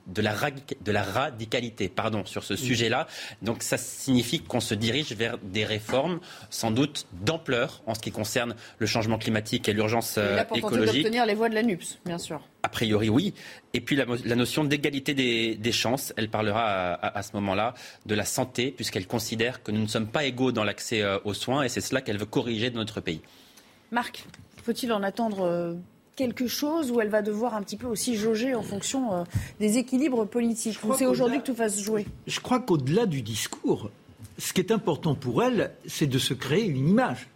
de, la de la radicalité pardon, sur ce sujet-là. Donc ça signifie qu'on se dirige vers des réformes sans doute d'ampleur en ce qui concerne le changement climatique et l'urgence euh, écologique. d'obtenir les voix de la NUPS, bien sûr. A priori, oui. Et puis la, notion d'égalité des, chances, elle parlera à, ce moment-là de la santé, puisqu'elle considère que nous ne sommes pas égaux dans l'accès euh, aux soins, et c'est cela qu'elle veut corriger dans notre pays. Marc faut-il en attendre euh, quelque chose ou elle va devoir un petit peu aussi jauger en fonction euh, des équilibres politiques? C'est aujourd'hui que tout va se jouer? Je crois qu'au-delà du discours, ce qui est important pour elle, c'est de se créer une image,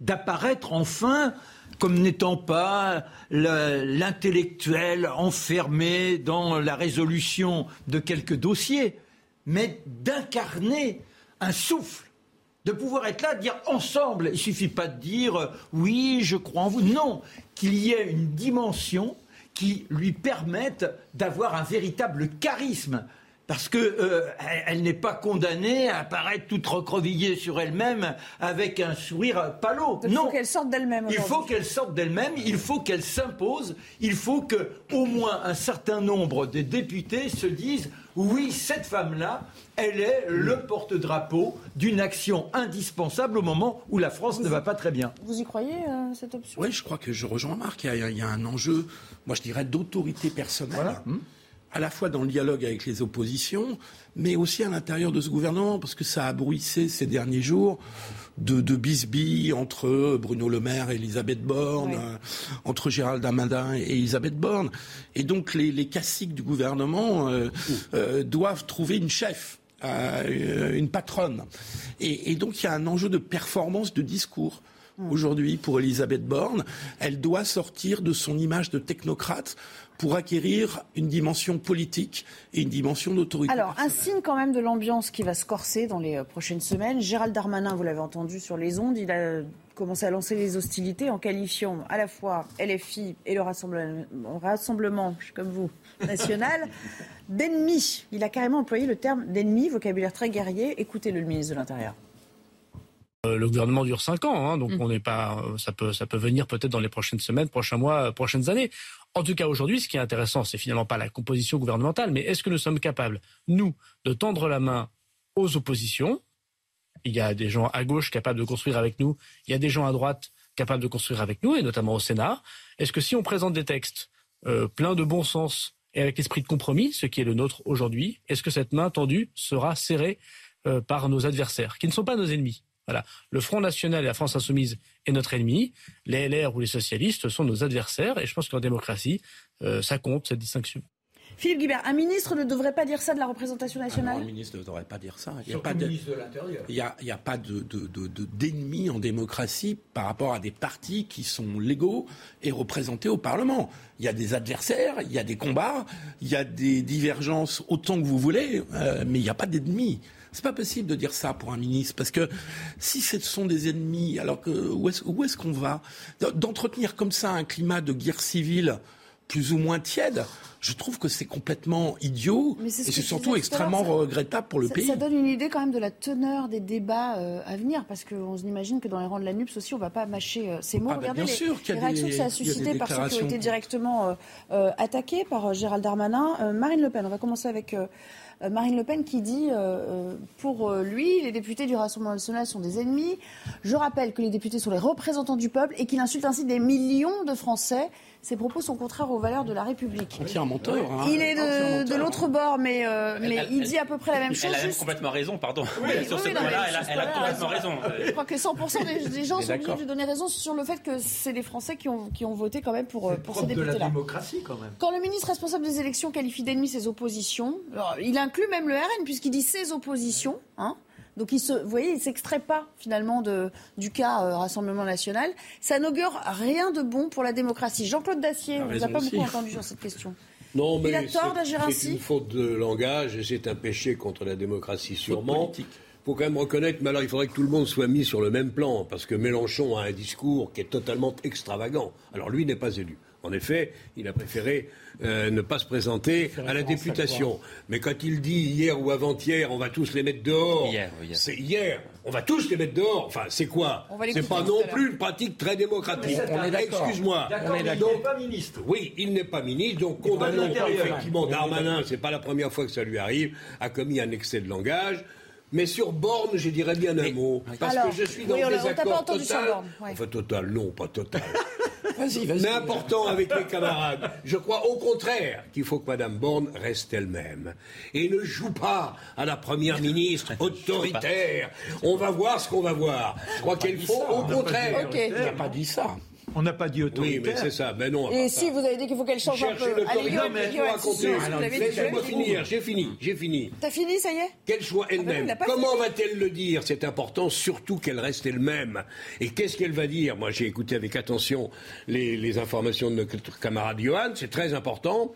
d'apparaître enfin comme n'étant pas l'intellectuel enfermé dans la résolution de quelques dossiers, mais d'incarner un souffle de pouvoir être là, de dire ensemble. Il suffit pas de dire euh, oui, je crois en vous. Non, qu'il y ait une dimension qui lui permette d'avoir un véritable charisme. Parce qu'elle euh, elle, n'est pas condamnée à apparaître toute recroquevillée sur elle-même avec un sourire palo. Il faut qu'elle sorte d'elle-même. Il faut qu'elle sorte d'elle-même. Il faut qu'elle s'impose. Il faut que au moins un certain nombre de députés se disent oui, cette femme-là, elle est le porte-drapeau d'une action indispensable au moment où la France ne va pas très bien. Vous y croyez, euh, cette option? Oui, je crois que je rejoins Marc. Il y, a, un enjeu, moi je dirais, d'autorité personnelle. Hmm. à la fois dans le dialogue avec les oppositions, mais aussi à l'intérieur de ce gouvernement, parce que ça a bruissé ces derniers jours de, de entre Bruno Le Maire et Elisabeth Borne, euh, entre Gérald Darmanin et Elisabeth Borne. Et donc les, les classiques du gouvernement euh, euh, doivent trouver une chef. une patronne. Et, et, donc il y a un enjeu de performance de discours. Mm. Aujourd'hui, pour Elisabeth Borne, elle doit sortir de son image de technocrate pour acquérir une dimension politique et une dimension d'autorité. Alors, un signe quand même de l'ambiance qui va se corser dans les euh, prochaines semaines. Gérald Darmanin, vous l'avez entendu sur les ondes, il a commencé à lancer les hostilités en qualifiant à la fois LFI et le Rassemblement, comme vous, national, d'ennemis. Il a carrément employé le terme d'ennemi, vocabulaire très guerrier. Écoutez-le, le ministre de l'Intérieur. Euh, le gouvernement dure cinq ans, hein, donc mm. on n'est pas, ça peut, ça peut venir peut-être dans les prochaines semaines, prochains mois, prochaines années. En tout cas, aujourd'hui, ce qui est intéressant, c'est finalement pas la composition gouvernementale, mais est-ce que nous sommes capables, nous, de tendre la main aux oppositions? Il y a des gens à gauche capables de construire avec nous, il y a des gens à droite capables de construire avec nous, et notamment au Sénat. Est-ce que si on présente des textes euh, pleins de bon sens et avec l'esprit de compromis, ce qui est le nôtre aujourd'hui, est-ce que cette main tendue sera serrée euh, par nos adversaires, qui ne sont pas nos ennemis? Voilà. Le Front National et la France Insoumise est notre ennemi. Les LR ou les socialistes sont nos adversaires. Et je pense qu'en démocratie, euh, ça compte, cette distinction. Philippe Guibert, un ministre ne devrait pas dire ça de la représentation nationale ah Un ministre ne devrait pas dire ça. Il n'y a, pas de, il y a, il y a pas de, d'ennemis en démocratie par rapport à des partis qui sont légaux et représentés au Parlement. Il y a des adversaires, il y a des combats, il y a des divergences autant que vous voulez, euh, mais il n'y a pas d'ennemis. C'est pas possible de dire ça pour un ministre, parce que si ce sont des ennemis, alors que où est-ce qu'on va? D'entretenir comme ça un climat de guerre civile plus ou moins tiède, je trouve que c'est complètement idiot et c'est surtout extrêmement regrettable pour le pays. Ça donne une idée quand même de la teneur des débats euh, à venir parce qu'on imagine que dans les rangs de la NUPS aussi on ne va pas mâcher euh, ces mots. Ah bah, Regardez bien les, sûr les réactions que ça a suscité par ceux qui ont été directement euh, attaqués par Gérald Darmanin. Marine Le Pen, on va commencer avec euh, Marine Le Pen qui dit euh, euh, pour lui, les députés du Rassemblement national sont des ennemis. Je rappelle que les députés sont les représentants du peuple et qu'il insulte ainsi des millions de Français. Ces propos sont contraires aux valeurs de la République. C'est un menteur. Hein. Il est de, l'autre bord, mais, mais il dit à peu près la même chose. Elle a complètement raison, pardon. sur ce point-là, elle, a complètement raison. Je crois que 100% des, gens sont obligés de lui donner raison sur le fait que c'est les Français qui ont, qui ont voté quand même pour, pour ces députés-là. de la démocratie, quand même. Quand le ministre responsable des élections qualifie d'ennemis ses oppositions, il inclut même le RN, puisqu'il dit ses oppositions. Hein. Donc, il se, vous voyez, il s'extrait pas finalement de, du cas euh, Rassemblement national. Ça n'augure rien de bon pour la démocratie. Jean-Claude Dacier, on ne vous a pas beaucoup entendu sur cette question. Non, mais il a tort d'agir ainsi. C'est une faute de langage et c'est un péché contre la démocratie, sûrement. Il faut quand même reconnaître, mais alors il faudrait que tout le monde soit mis sur le même plan, parce que Mélenchon a un discours qui est totalement extravagant. Alors lui n'est pas élu. En effet, il a préféré euh, ne pas se présenter à la députation. Mais quand il dit hier ou avant-hier, on va tous les mettre dehors, c'est hier. On va tous les mettre dehors. Enfin, c'est quoi C'est pas non plus une pratique très démocratique. Excuse-moi. Il n'est pas ministre. Oui, il n'est pas ministre. Donc condamnons effectivement Darmanin. C'est pas la première fois que ça lui arrive. A commis un excès de langage. Mais sur Borne, je dirais bien un mot. Parce que je suis dans des accords total. Enfin, total, non, pas total. mais important avec les camarades. Je crois au contraire qu'il faut que Mme Borne reste elle-même et ne joue pas à la première ministre autoritaire. On va voir ce qu'on va voir. Je crois qu'elle faut au contraire. Il n'a pas dit ça. On n'a pas dit autoritaire. Oui, mais c'est ça. Mais non. Et si vous avez dit qu'il faut qu'elle change un peu. Allez, Laissez-moi finir. J'ai fini. J'ai fini. T'as fini, ça y est? Qu'elle soit elle-même. Comment va-t-elle le dire? C'est important, surtout qu'elle reste elle-même. Et qu'est-ce qu'elle va dire? Moi, j'ai écouté avec attention les, les informations de notre camarade Johan. C'est très important.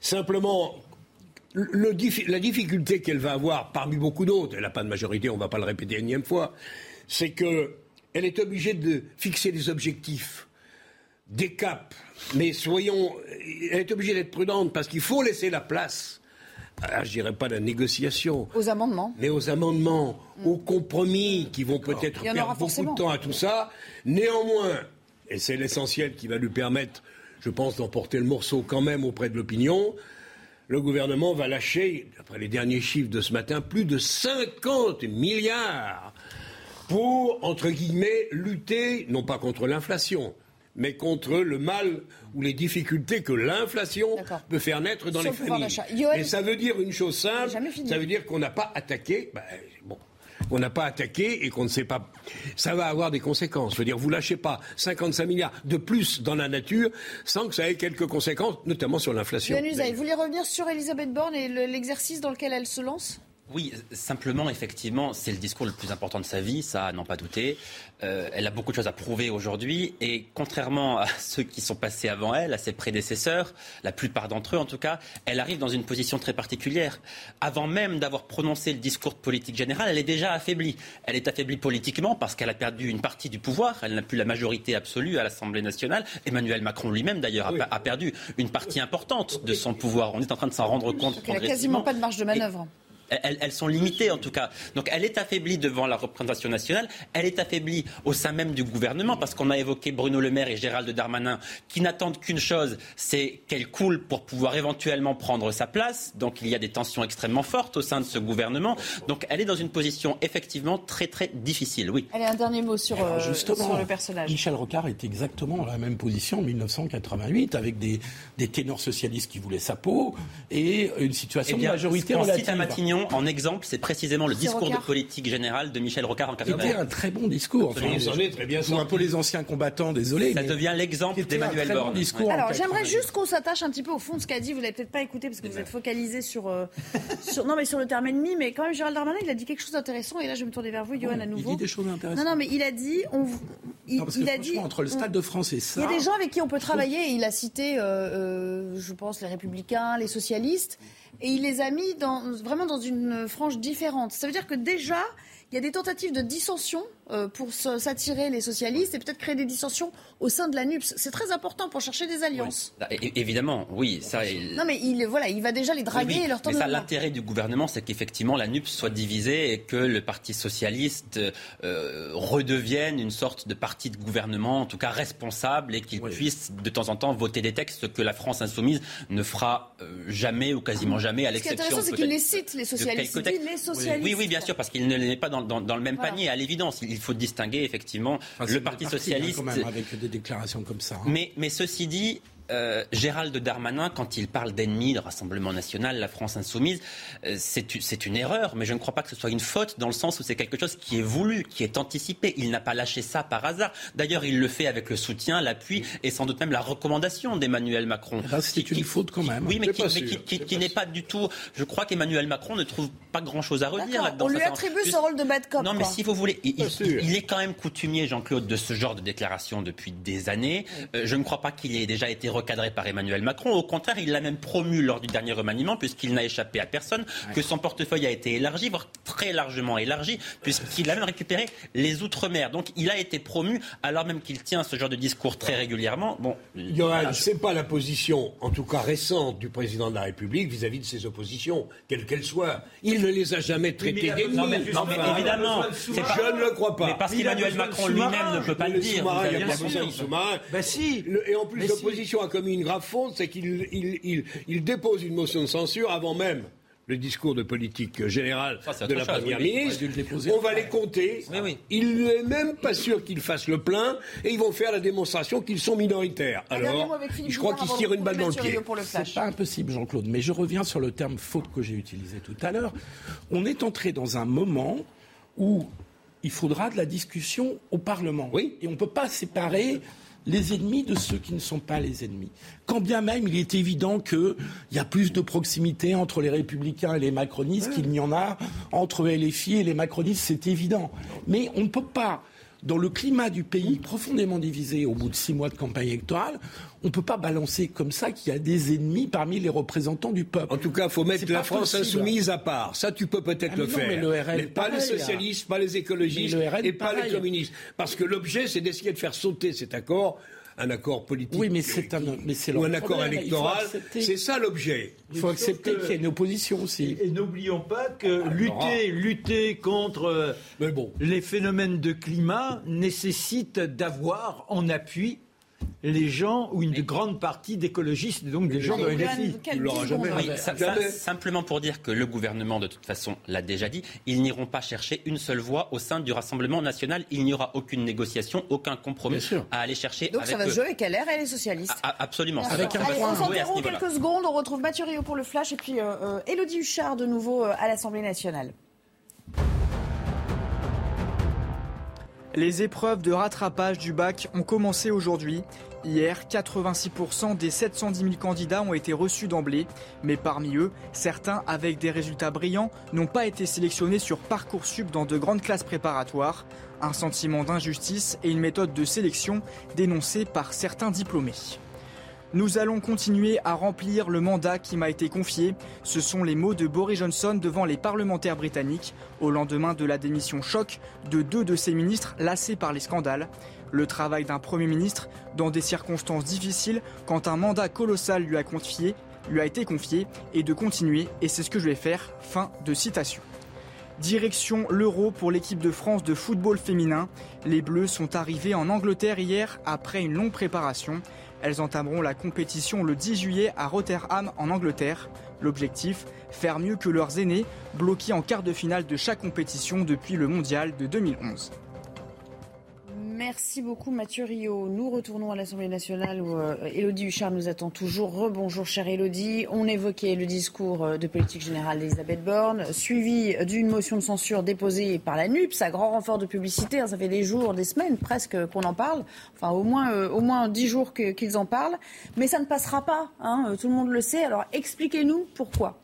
Simplement, le, la difficulté qu'elle va avoir parmi beaucoup d'autres, elle n'a pas de majorité, on ne va pas le répéter une énième fois, c'est qu'elle est obligée de fixer des objectifs des caps, mais soyons, elle est obligée d'être prudente parce qu'il faut laisser la place. Alors, je dirais pas la négociation. Aux amendements. Mais aux amendements, mm. aux compromis qui vont peut-être perdre beaucoup de temps à tout ça. Néanmoins, et c'est l'essentiel qui va lui permettre, je pense, d'emporter le morceau quand même auprès de l'opinion, le gouvernement va lâcher, d'après les derniers chiffres de ce matin, plus de 50 milliards pour, entre guillemets, lutter, non pas contre l'inflation, mais contre le mal ou les difficultés que l'inflation peut faire naître dans les familles. Et ça veut dire une chose simple, ça veut dire qu'on n'a pas attaqué. Ben, bon, on n'a pas attaqué et qu'on ne sait pas. Ça va avoir des conséquences. Je veux dire, vous lâchez pas 55 milliards de plus dans la nature sans que ça ait quelques conséquences, notamment sur l'inflation. Vous voulez revenir sur Elisabeth Borne et l'exercice dans lequel elle se lance? Oui, simplement, effectivement, c'est le discours le plus important de sa vie, ça, n'en pas douter. Euh, elle a beaucoup de choses à prouver aujourd'hui, et contrairement à ceux qui sont passés avant elle, à ses prédécesseurs, la plupart d'entre eux en tout cas, elle arrive dans une position très particulière. Avant même d'avoir prononcé le discours politique général, elle est déjà affaiblie. Elle est affaiblie politiquement parce qu'elle a perdu une partie du pouvoir, elle n'a plus la majorité absolue à l'Assemblée nationale. Emmanuel Macron lui-même, d'ailleurs, a, perdu une partie importante de son pouvoir. On est en train de s'en rendre compte. Elle n'a quasiment pas de marge de manœuvre. Elles, sont limitées en tout cas. Donc elle est affaiblie devant la représentation nationale, elle est affaiblie au sein même du gouvernement parce qu'on a évoqué Bruno Le Maire et Gérald Darmanin qui n'attendent qu'une chose, c'est qu'elle coule pour pouvoir éventuellement prendre sa place. Donc il y a des tensions extrêmement fortes au sein de ce gouvernement. Donc elle est dans une position effectivement très très difficile. Oui. Allez, un dernier mot sur, euh, sur le personnage. Michel Rocard est exactement dans la même position en 1988 avec des, des ténors socialistes qui voulaient sa peau et une situation eh de majorité relative. à Matignon en exemple, c'est précisément le discours de politique générale de Michel Rocard en 80. C'était un très bon discours. Enfin, très bien un peu les anciens combattants, désolé. Ça devient l'exemple d'Emmanuel Borne. Bon Alors, j'aimerais juste qu'on s'attache un petit peu au fond de ce qu'a dit. Vous l'avez peut-être pas écouté parce que vous êtes focalisé sur, euh, sur, non, mais sur le terme ennemi. Mais quand même, Gérald Darmanin, il a dit quelque chose d'intéressant. Et là, je vais me tourner vers vous, Johan, à nouveau. Il dit des choses intéressantes. Non, non, mais il a dit, on, il, il a dit, entre le Stade de France et ça. Il y a des gens avec qui on peut travailler. Et il a cité, euh, euh, je pense, les Républicains, les socialistes et il les a mis vraiment dans une frange différente. Ça veut dire que déjà, il y a des tentatives de dissension pour s'attirer les socialistes et peut-être créer des dissensions au sein de la NUPS. C'est très important pour chercher des alliances. Bah, évidemment, oui. Ça, Non, mais il, voilà, il va déjà les draguer et leur tendre Mais l'intérêt du gouvernement, c'est qu'effectivement la NUPS soit divisée et que le Parti socialiste euh, redevienne une sorte de parti de gouvernement, en tout cas responsable, et qu'il puisse de temps en temps voter des textes que la France insoumise ne fera euh, jamais ou quasiment jamais, à l'exception. Ce qui est intéressant, c'est qu'il les cite, les socialistes. Les socialistes. Oui, oui, bien sûr, parce qu'il ne les met pas dans, dans, le même panier, à l'évidence il faut distinguer effectivement le Parti socialiste. Quand même, avec des déclarations comme ça. Hein. Mais, mais ceci dit, euh, Gérald Darmanin, quand il parle d'ennemis, de Rassemblement national, la France insoumise, euh, c'est une erreur, mais je ne crois pas que ce soit une faute dans le sens où c'est quelque chose qui est voulu, qui est anticipé. Il n'a pas lâché ça par hasard. D'ailleurs, il le fait avec le soutien, l'appui et sans doute même la recommandation d'Emmanuel Macron. Eh ben, c'est une faute quand même. Oui, mais qui, n'est pas du tout. Je crois qu'Emmanuel Macron ne trouve pas grand-chose à redire là-dedans. On lui attribue ce rôle de bad cop. Non, mais si vous voulez, il, est quand même coutumier, Jean-Claude, de ce genre de déclaration depuis des années. Euh, je ne crois pas qu'il ait déjà été recadré par Emmanuel Macron. Au contraire, il l'a même promu lors du dernier remaniement, puisqu'il n'a échappé à personne, que son portefeuille a été élargi, voire très largement élargi, puisqu'il a même récupéré les Outre-mer. Donc il a été promu, alors même qu'il tient ce genre de discours très régulièrement. Bon, Johan, ce n'est pas la position, en tout cas récente, du président de la République vis-à-vis de ses oppositions, quelles qu'elles soient. Il ne les a jamais traitées d'ennemis. Non, mais, évidemment, je ne le crois pas. Mais parce qu'Emmanuel Macron lui-même ne peut pas le dire. Il n'y a pas besoin de sous-marin. Ben si. Et en plus, l'opposition a commis une grave faute, c'est qu'il il, dépose une motion de censure avant même le discours de politique générale de la Première ministre. On va les compter. Il n'est même pas sûr qu'ils fassent le plein et ils vont faire la démonstration qu'ils sont minoritaires. Alors, je crois qu'ils se tirent une balle dans le pied. C'est pas impossible, Jean-Claude, mais je reviens sur le terme faute que j'ai utilisé tout à l'heure. On est entré dans un moment où il faudra de la discussion au Parlement. Oui. Et on ne peut pas séparer les ennemis de ceux qui ne sont pas les ennemis. Quand bien même il est évident qu'il y a plus de proximité entre les républicains et les macronistes qu'il n'y en a entre LFI et les macronistes, c'est évident. Mais on ne peut pas dans le climat du pays profondément divisé au bout de six mois de campagne électorale, on ne peut pas balancer comme ça qu'il y a des ennemis parmi les représentants du peuple. En tout cas, il faut mettre la France insoumise à part. Ça, tu peux peut-être ah, le faire. Mais le RL, pas les socialistes, pas les écologistes et pas les communistes. Parce que l'objet, c'est d'essayer de faire sauter cet accord un accord politique oui, mais c'est un, mais ou un accord électoral. C'est ça l'objet. Il faut accepter qu'il y ait une opposition aussi. Et, n'oublions pas que ah, lutter, lutter contre les phénomènes de climat nécessite d'avoir en appui les gens ou une grande partie d'écologistes, donc des gens de LFI. simplement pour dire que le gouvernement, de toute façon, l'a déjà dit, ils n'iront pas chercher une seule voix au sein du Rassemblement national. Il n'y aura aucune négociation, aucun compromis à aller chercher. Donc ça va jouer avec LR et les socialistes. Ah, ah, absolument. Avec un Allez, on s'interrompt quelques secondes. On retrouve Mathieu Rio pour le flash et puis euh, Elodie euh, Huchard de nouveau euh, à l'Assemblée nationale. Les épreuves de rattrapage du bac ont commencé aujourd'hui. Hier, 86% des 710 000 candidats ont été reçus d'emblée, mais parmi eux, certains avec des résultats brillants n'ont pas été sélectionnés sur Parcoursup dans de grandes classes préparatoires. Un sentiment d'injustice et une méthode de sélection dénoncée par certains diplômés. Nous allons continuer à remplir le mandat qui m'a été confié. Ce sont les mots de Boris Johnson devant les parlementaires britanniques au lendemain de la démission choc de deux de ses ministres lassés par les scandales. Le travail d'un Premier ministre dans des circonstances difficiles quand un mandat colossal lui a confié été confiée et de continuer, et c'est ce que je vais faire. Fin de citation. Direction l'Euro pour l'équipe de France de football féminin. Les Bleus sont arrivés en Angleterre hier après une longue préparation. Elles entameront la compétition le 10 juillet à Rotterdam en Angleterre. L'objectif, faire mieux que leurs aînés, bloqués en quart de finale de chaque compétition depuis le mondial de 2011. Merci beaucoup Mathieu Rio. Nous retournons à l'Assemblée nationale où euh, Élodie Huchard nous attend toujours. Rebonjour chère Élodie. On évoquait le discours euh, de politique générale d'Elisabeth Borne, suivi d'une motion de censure déposée par la NUPS à grand renfort de publicité. Ça fait des jours, des semaines presque qu'on en parle. Enfin au moins, euh, au moins dix jours qu'ils en parlent. Mais ça ne passera pas. Hein, tout le monde le sait. Alors expliquez-nous pourquoi.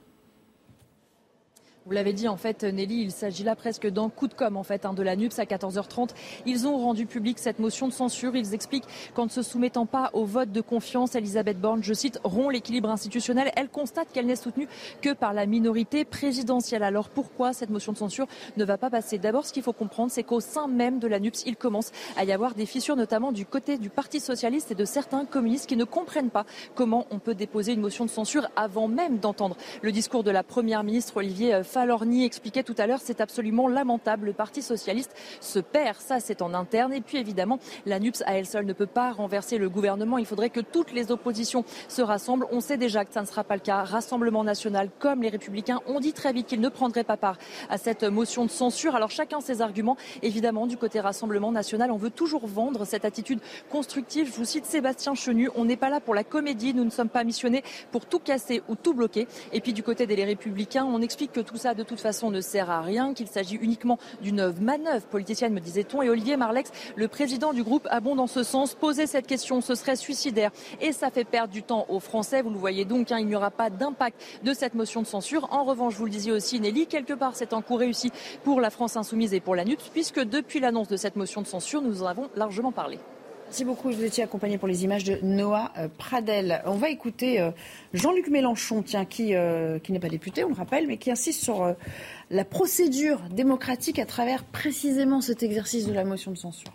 Vous l'avez dit, en fait, Nelly, il s'agit là presque d'un coup de com' en fait, hein, de la NUPS à 14h30. Ils ont rendu public cette motion de censure. Ils expliquent qu'en ne se soumettant pas au vote de confiance, Elisabeth Borne, je cite, rompt l'équilibre institutionnel. Elle constate qu'elle n'est soutenue que par la minorité présidentielle. Alors pourquoi cette motion de censure ne va pas passer? D'abord, ce qu'il faut comprendre, c'est qu'au sein même de la NUPS, il commence à y avoir des fissures, notamment du côté du Parti socialiste et de certains communistes qui ne comprennent pas comment on peut déposer une motion de censure avant même d'entendre le discours de la première ministre Olivier Falorni expliquait tout à l'heure, c'est absolument lamentable. Le Parti socialiste se perd, ça c'est en interne. Et puis évidemment, la NUPS à elle seule ne peut pas renverser le gouvernement. Il faudrait que toutes les oppositions se rassemblent. On sait déjà que ça ne sera pas le cas. Rassemblement national, comme les Républicains, ont dit très vite qu'ils ne prendraient pas part à cette motion de censure. Alors chacun ses arguments. Évidemment, du côté Rassemblement national, on veut toujours vendre cette attitude constructive. Je vous cite Sébastien Chenu. On n'est pas là pour la comédie. Nous ne sommes pas missionnés pour tout casser ou tout bloquer. Et puis du côté des Républicains, on explique que tout ça de toute façon ne sert à rien, qu'il s'agit uniquement d'une manœuvre politicienne, me disait-on. Et Olivier Marlex, le président du groupe, a bon dans ce sens. Poser cette question, ce serait suicidaire et ça fait perdre du temps aux Français. Vous le voyez donc, hein, il n'y aura pas d'impact de cette motion de censure. En revanche, vous le disiez aussi, Nelly, quelque part, c'est un coup réussi pour la France insoumise et pour la NUPS, puisque depuis l'annonce de cette motion de censure, nous en avons largement parlé. Merci beaucoup. Vous étiez accompagné pour les images de Noah euh, Pradel. On va écouter euh, Jean-Luc Mélenchon, tiens, qui, euh, qui n'est pas député, on le rappelle, mais qui insiste sur la procédure démocratique à travers précisément cet exercice de la motion de censure.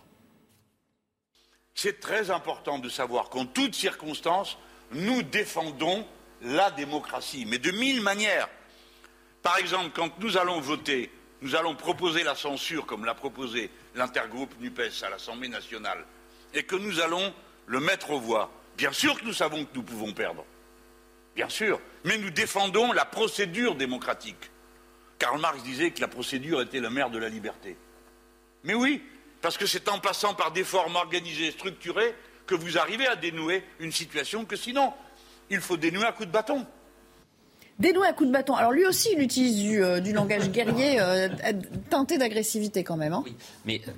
C'est très important de savoir qu'en toutes circonstances, nous défendons la démocratie, mais de mille manières. Par exemple, quand nous allons voter, nous allons proposer la censure, comme l'a proposé l'intergroupe NUPES à l'Assemblée nationale et que nous allons le mettre aux voix. Bien sûr que nous savons que nous pouvons perdre. Bien sûr. Mais nous défendons la procédure démocratique. Karl Marx disait que la procédure était le maire de la liberté. Mais oui, parce que c'est en passant par des formes organisées, structurées, que vous arrivez à dénouer une situation que sinon, il faut dénouer à coup de bâton. Dénouer à coup de bâton. Alors lui aussi, il utilise du, euh, langage guerrier euh, teinté d'agressivité quand même. Hein. Oui, mais euh,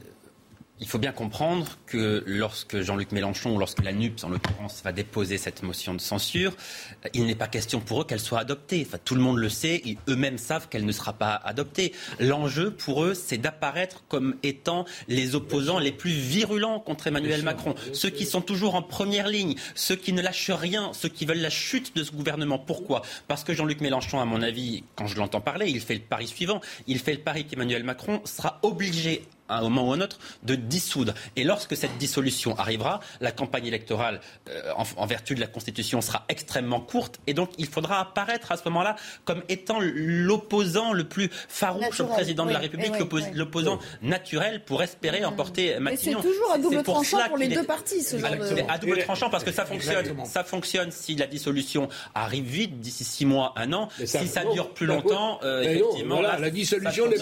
il faut bien comprendre que lorsque Jean-Luc Mélenchon, ou lorsque la NUPS en l'occurrence, va déposer cette motion de censure, il n'est pas question pour eux qu'elle soit adoptée. Enfin, tout le monde le sait, eux-mêmes savent qu'elle ne sera pas adoptée. L'enjeu pour eux, c'est d'apparaître comme étant les opposants les plus virulents contre Emmanuel Macron, ceux qui sont toujours en première ligne, ceux qui ne lâchent rien, ceux qui veulent la chute de ce gouvernement. Pourquoi? Parce que Jean-Luc Mélenchon, à mon avis, quand je l'entends parler, il fait le pari suivant. Il fait le pari qu'Emmanuel Macron sera obligé à un moment ou un autre, de dissoudre. Et lorsque cette dissolution arrivera, la campagne électorale, euh, en, vertu de la Constitution, sera extrêmement courte. Et donc, il faudra apparaître à ce moment-là comme étant l'opposant le plus farouche au président de la République, l'opposant naturel pour espérer emporter Matignon. Mais c'est toujours à double tranchant pour, les deux parties, ce genre de... À double tranchant, parce que ça fonctionne. Ça fonctionne si la dissolution arrive vite, d'ici six mois, un an. si ça dure plus longtemps, euh, effectivement... la dissolution n'est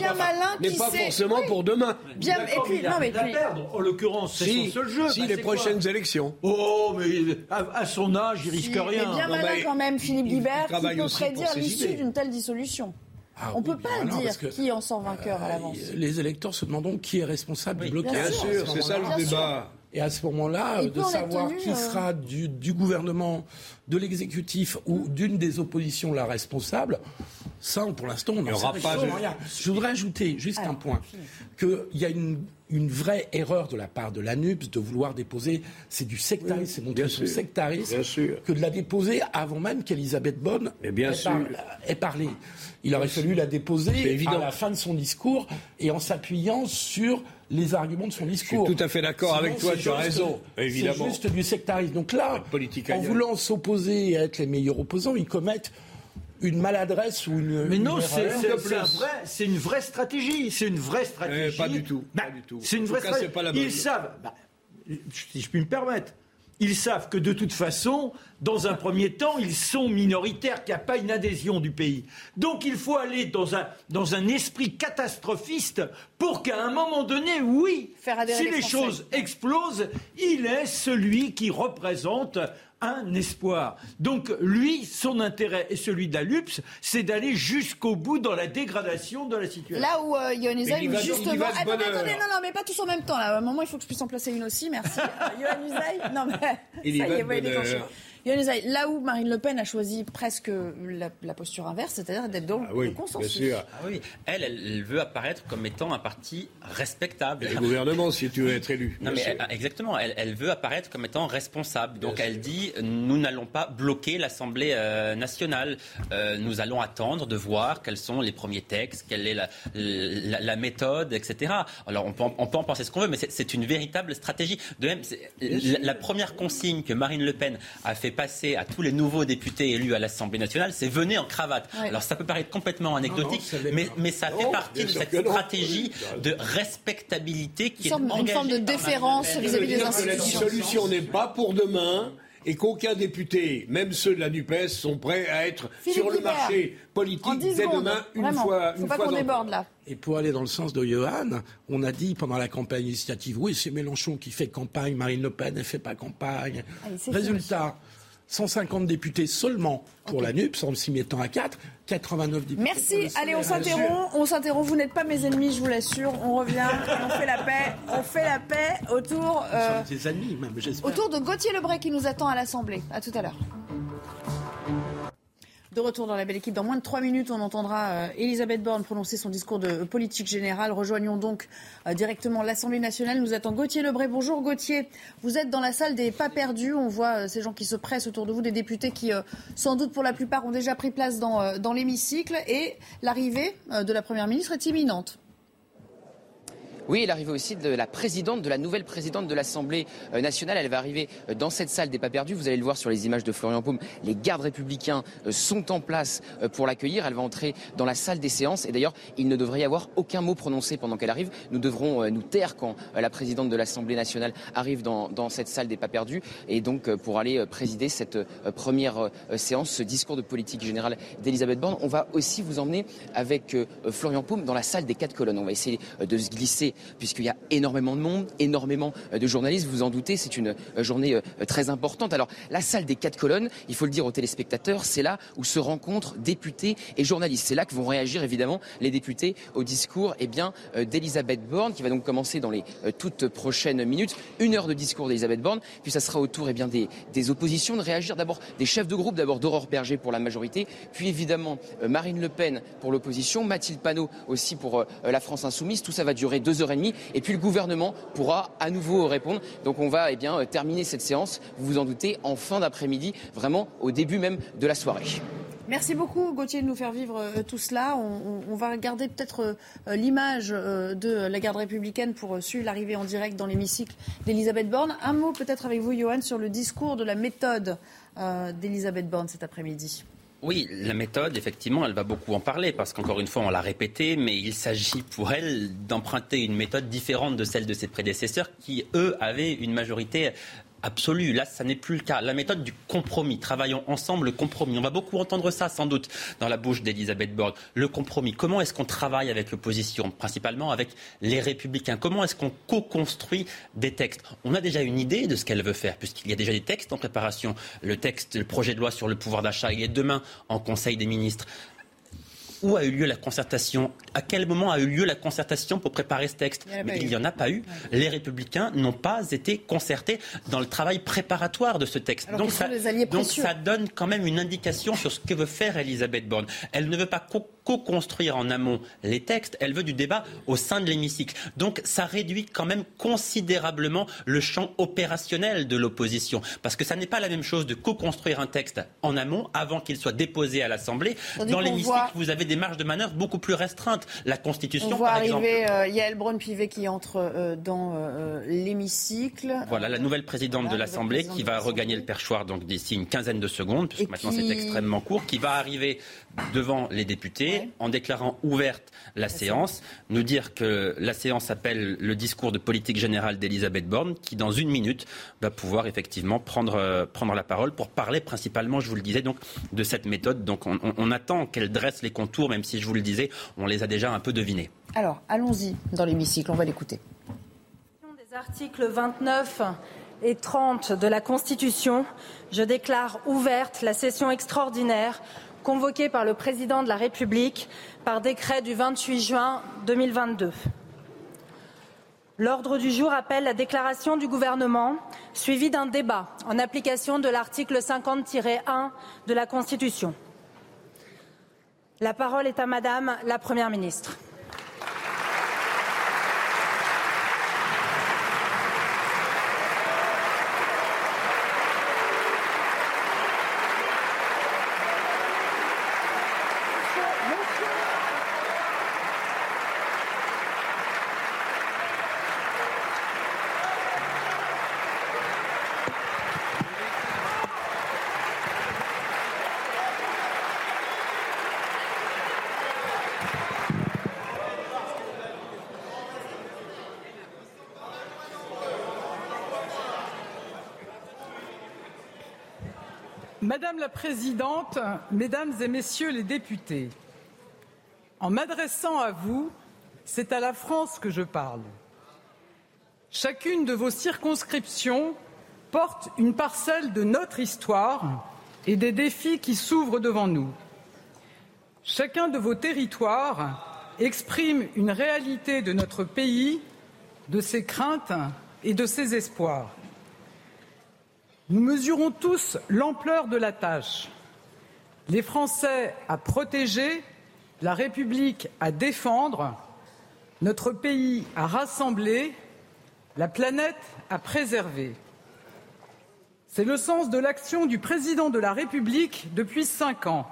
pas, forcément pour demain. Bien, et puis, non, mais puis... perdre. En l'occurrence, c'est son seul jeu. Si, bah, les prochaines élections. Oh, mais à, son âge, il risque rien. Il est bien malin quand même, Philippe Guibert, qui peut prédire l'issue d'une telle dissolution. Ah on ne peut pas dire qui en sort vainqueur à l'avance. Les électeurs se demandent qui est responsable du blocage. Bien sûr, c'est ça le débat. Et à ce moment-là, de savoir qui euh, sera du, du gouvernement, de l'exécutif ou d'une des oppositions la responsable, ça, pour l'instant, on n'en sait pas. Rien. Je voudrais ajouter juste un point, qu'il y a une, une, vraie erreur de la part de l'ANUPS de vouloir déposer, c'est du sectarisme, c'est montrer son sectarisme, que de la déposer avant même qu'Elisabeth Bonne ait, parlé. Il aurait fallu la déposer à la fin de son discours et en s'appuyant sur les arguments de son discours. Je suis tout à fait d'accord avec toi, tu as raison, évidemment. C'est juste du sectarisme. Donc là, en voulant s'opposer et être les meilleurs opposants, ils commettent une maladresse ou une. Mais non, c'est un vrai- une vraie stratégie. C'est une vraie stratégie. Eh, pas du tout, Bah, pas du tout. C'est une vraie cas, stratégie. c'est pas la Ils savent, bah, si je puis me permettre, ils savent que de toute façon, dans un premier temps, ils sont minoritaires, qu'il n'y a pas une adhésion du pays. Donc il faut aller dans un, dans un esprit catastrophiste pour qu'à un moment donné, oui, Faire si les choses explosent, il est celui qui représente un espoir. Donc lui, son intérêt et celui d'Alups, c'est d'aller jusqu'au bout dans la dégradation de la situation. Là où euh, Yohann Usaï, justement. va de attendez, non, non, mais pas tous en même temps. Là. À un moment, il faut que je puisse en placer une aussi. Merci. Yohann Usaï, non, mais. Il y ça va y est, ouais, il est là où Marine Le Pen a choisi presque la, la posture inverse, c'est-à-dire d'être dans le consensus. Ah oui, elle, elle, elle veut apparaître comme étant un parti respectable. Le gouvernement, si tu veux être élu. Non, mais elle- exactement. Elle, elle veut apparaître comme étant responsable. Donc elle dit nous n'allons pas bloquer l'Assemblée euh, nationale. Euh, nous allons attendre de voir quels sont les premiers textes, quelle est la, la, la méthode, etc. Alors on peut, en, on peut en penser ce qu'on veut, mais c'est- une véritable stratégie. De même, la, la première consigne que Marine Le Pen a fait passer à tous les nouveaux députés élus à l'Assemblée nationale, c'est venez en cravate. Ouais. Alors ça peut paraître complètement anecdotique, mais, pas. mais ça fait partie de cette stratégie de respectabilité qui Une forme- est une forme de engagée déférence Marine Le Pen. vis-à-vis des que la institutions. dissolution n'est pas pour demain et qu'aucun député, même ceux de la NUPES, sont prêts à être Philippe sur le Guibert, marché politique 10 dès secondes. demain une Vraiment. fois. faut une pas fois qu'on déborde là. Et pour aller dans le sens de Johan, on a dit pendant la campagne législative, oui, c'est Mélenchon qui fait campagne, Marine Le Pen, elle fait pas campagne. Allez, c'est Résultat, 150 députés seulement pour la NUP, en s'y mettant à 4, 89 députés. Merci. Allez, on s'interrompt. On s'interrompt. Vous n'êtes pas mes ennemis, je vous l'assure. On revient. On fait la paix. On fait la paix autour. euh, des même. Autour de Gauthier Lebray qui nous attend à l'Assemblée. À tout à l'heure. De retour dans la belle équipe, dans moins de trois minutes, on entendra euh, Elisabeth Borne prononcer son discours de politique générale. Rejoignons donc euh, directement l'Assemblée nationale. Nous attend Gauthier Lebray. Bonjour Gauthier. Vous êtes dans la salle des pas perdus. On voit euh, ces gens qui se pressent autour de vous, des députés qui, sans doute pour la plupart, ont déjà pris place dans, l'hémicycle. Et l'arrivée de la Première ministre est imminente. Oui, l'arrivée aussi de la présidente, de la nouvelle présidente de l'Assemblée euh, nationale. Elle va arriver euh, dans cette salle des pas perdus. Vous allez le voir sur les images de Florian Paume. Les gardes républicains euh, sont en place pour l'accueillir. Elle va entrer dans la salle des séances. Et d'ailleurs, il ne devrait y avoir aucun mot prononcé pendant qu'elle arrive. Nous devrons nous taire quand la présidente de l'Assemblée nationale arrive dans, dans cette salle des pas perdus. Et donc, pour aller présider cette première séance, ce discours de politique générale d'Elisabeth Borne, on va aussi vous emmener avec Florian Paume dans la salle des quatre colonnes. On va essayer de se glisser puisqu'il y a énormément de monde, énormément euh, de journalistes. Vous vous en doutez, c'est une euh, journée euh, très importante. Alors, la salle des quatre colonnes, il faut le dire aux téléspectateurs, c'est là où se rencontrent députés et journalistes. C'est là que vont réagir évidemment les députés au discours eh bien, d'Elisabeth Borne, qui va donc commencer dans les toutes prochaines minutes. Une heure de discours d'Elisabeth Borne, puis ça sera au tour eh bien, des, des oppositions de réagir. D'abord des chefs de groupe, d'abord d'Aurore Berger pour la majorité, puis évidemment Marine Le Pen pour l'opposition, Mathilde Panot aussi pour la France Insoumise. Tout ça va durer deux heures et puis le gouvernement pourra à nouveau répondre. Donc on va eh euh, terminer cette séance, vous vous en doutez, en fin d'après-midi, vraiment au début même de la soirée. Merci beaucoup Gauthier de nous faire vivre euh, tout cela. On, va regarder peut-être euh, l'image de la garde républicaine pour suivre l'arrivée en direct dans l'hémicycle d'Elisabeth Borne. Un mot peut-être avec vous Johan sur le discours de la méthode d'Elisabeth Borne cet après-midi. Oui, la méthode, effectivement, elle va beaucoup en parler parce qu'encore une fois, on l'a répété, mais il s'agit pour elle d'emprunter une méthode différente de celle de ses prédécesseurs qui, eux, avaient une majorité absolue. Là, ça n'est plus le cas. La méthode du compromis. Travaillons ensemble, le compromis. On va beaucoup entendre ça, sans doute, dans la bouche d'Elisabeth Borne. Le compromis. Comment est-ce qu'on travaille avec l'opposition, principalement avec les républicains? Comment est-ce qu'on co-construit des textes? On a déjà une idée de ce qu'elle veut faire, puisqu'il y a déjà des textes en préparation. Le texte, le projet de loi sur le pouvoir d'achat, il est demain en Conseil des ministres. Où a eu lieu la concertation À quel moment a eu lieu la concertation pour préparer ce texte Il y en a Mais il n'y en a pas eu. Les républicains n'ont pas été concertés dans le travail préparatoire de ce texte. Alors donc, ça, donc ça donne quand même une indication sur ce que veut faire Elisabeth Borne. Elle ne veut pas co-construire en amont les textes, elle veut du débat au sein de l'hémicycle. Donc ça réduit quand même considérablement le champ opérationnel de l'opposition. Parce que ça n'est pas la même chose de co-construire un texte en amont avant qu'il soit déposé à l'Assemblée. Dans l'hémicycle, vous avez des marges de manœuvre beaucoup plus restreintes. La Constitution, On voit par arriver exemple. euh, Yael Braun-Pivet qui entre euh, dans euh, l'hémicycle. Voilà la nouvelle présidente Voilà, de l'Assemblée qui va regagner le perchoir donc d'ici une quinzaine de secondes, puisque Et maintenant qui- c'est extrêmement court, qui va arriver devant les députés en déclarant ouverte la séance, nous dire que la séance appelle le discours de politique générale d'Elisabeth Borne, qui dans une minute va pouvoir effectivement prendre, euh, prendre la parole pour parler principalement, je vous le disais, donc de cette méthode. Donc on, on- on attend qu'elle dresse les contours, même si je vous le disais, on les a déjà un peu devinés. Alors, allons-y dans l'hémicycle, on va l'écouter. des articles 29 et 30 de la Constitution, je déclare ouverte la session extraordinaire convoquée par le président de la République par décret du 28 juin 2022. L'ordre du jour appelle la déclaration du gouvernement suivie d'un débat en application de l'article 50-1 de la Constitution. La parole est à Madame la Première ministre. Madame la Présidente, Mesdames et Messieurs les députés, en m'adressant à vous, c'est à la France que je parle. Chacune de vos circonscriptions porte une parcelle de notre histoire et des défis qui s'ouvrent devant nous. Chacun de vos territoires exprime une réalité de notre pays, de ses craintes et de ses espoirs. Nous mesurons tous l'ampleur de la tâche. Les Français à protéger, la République à défendre, notre pays à rassembler, la planète à préserver. C'est le sens de l'action du président de la République depuis cinq ans.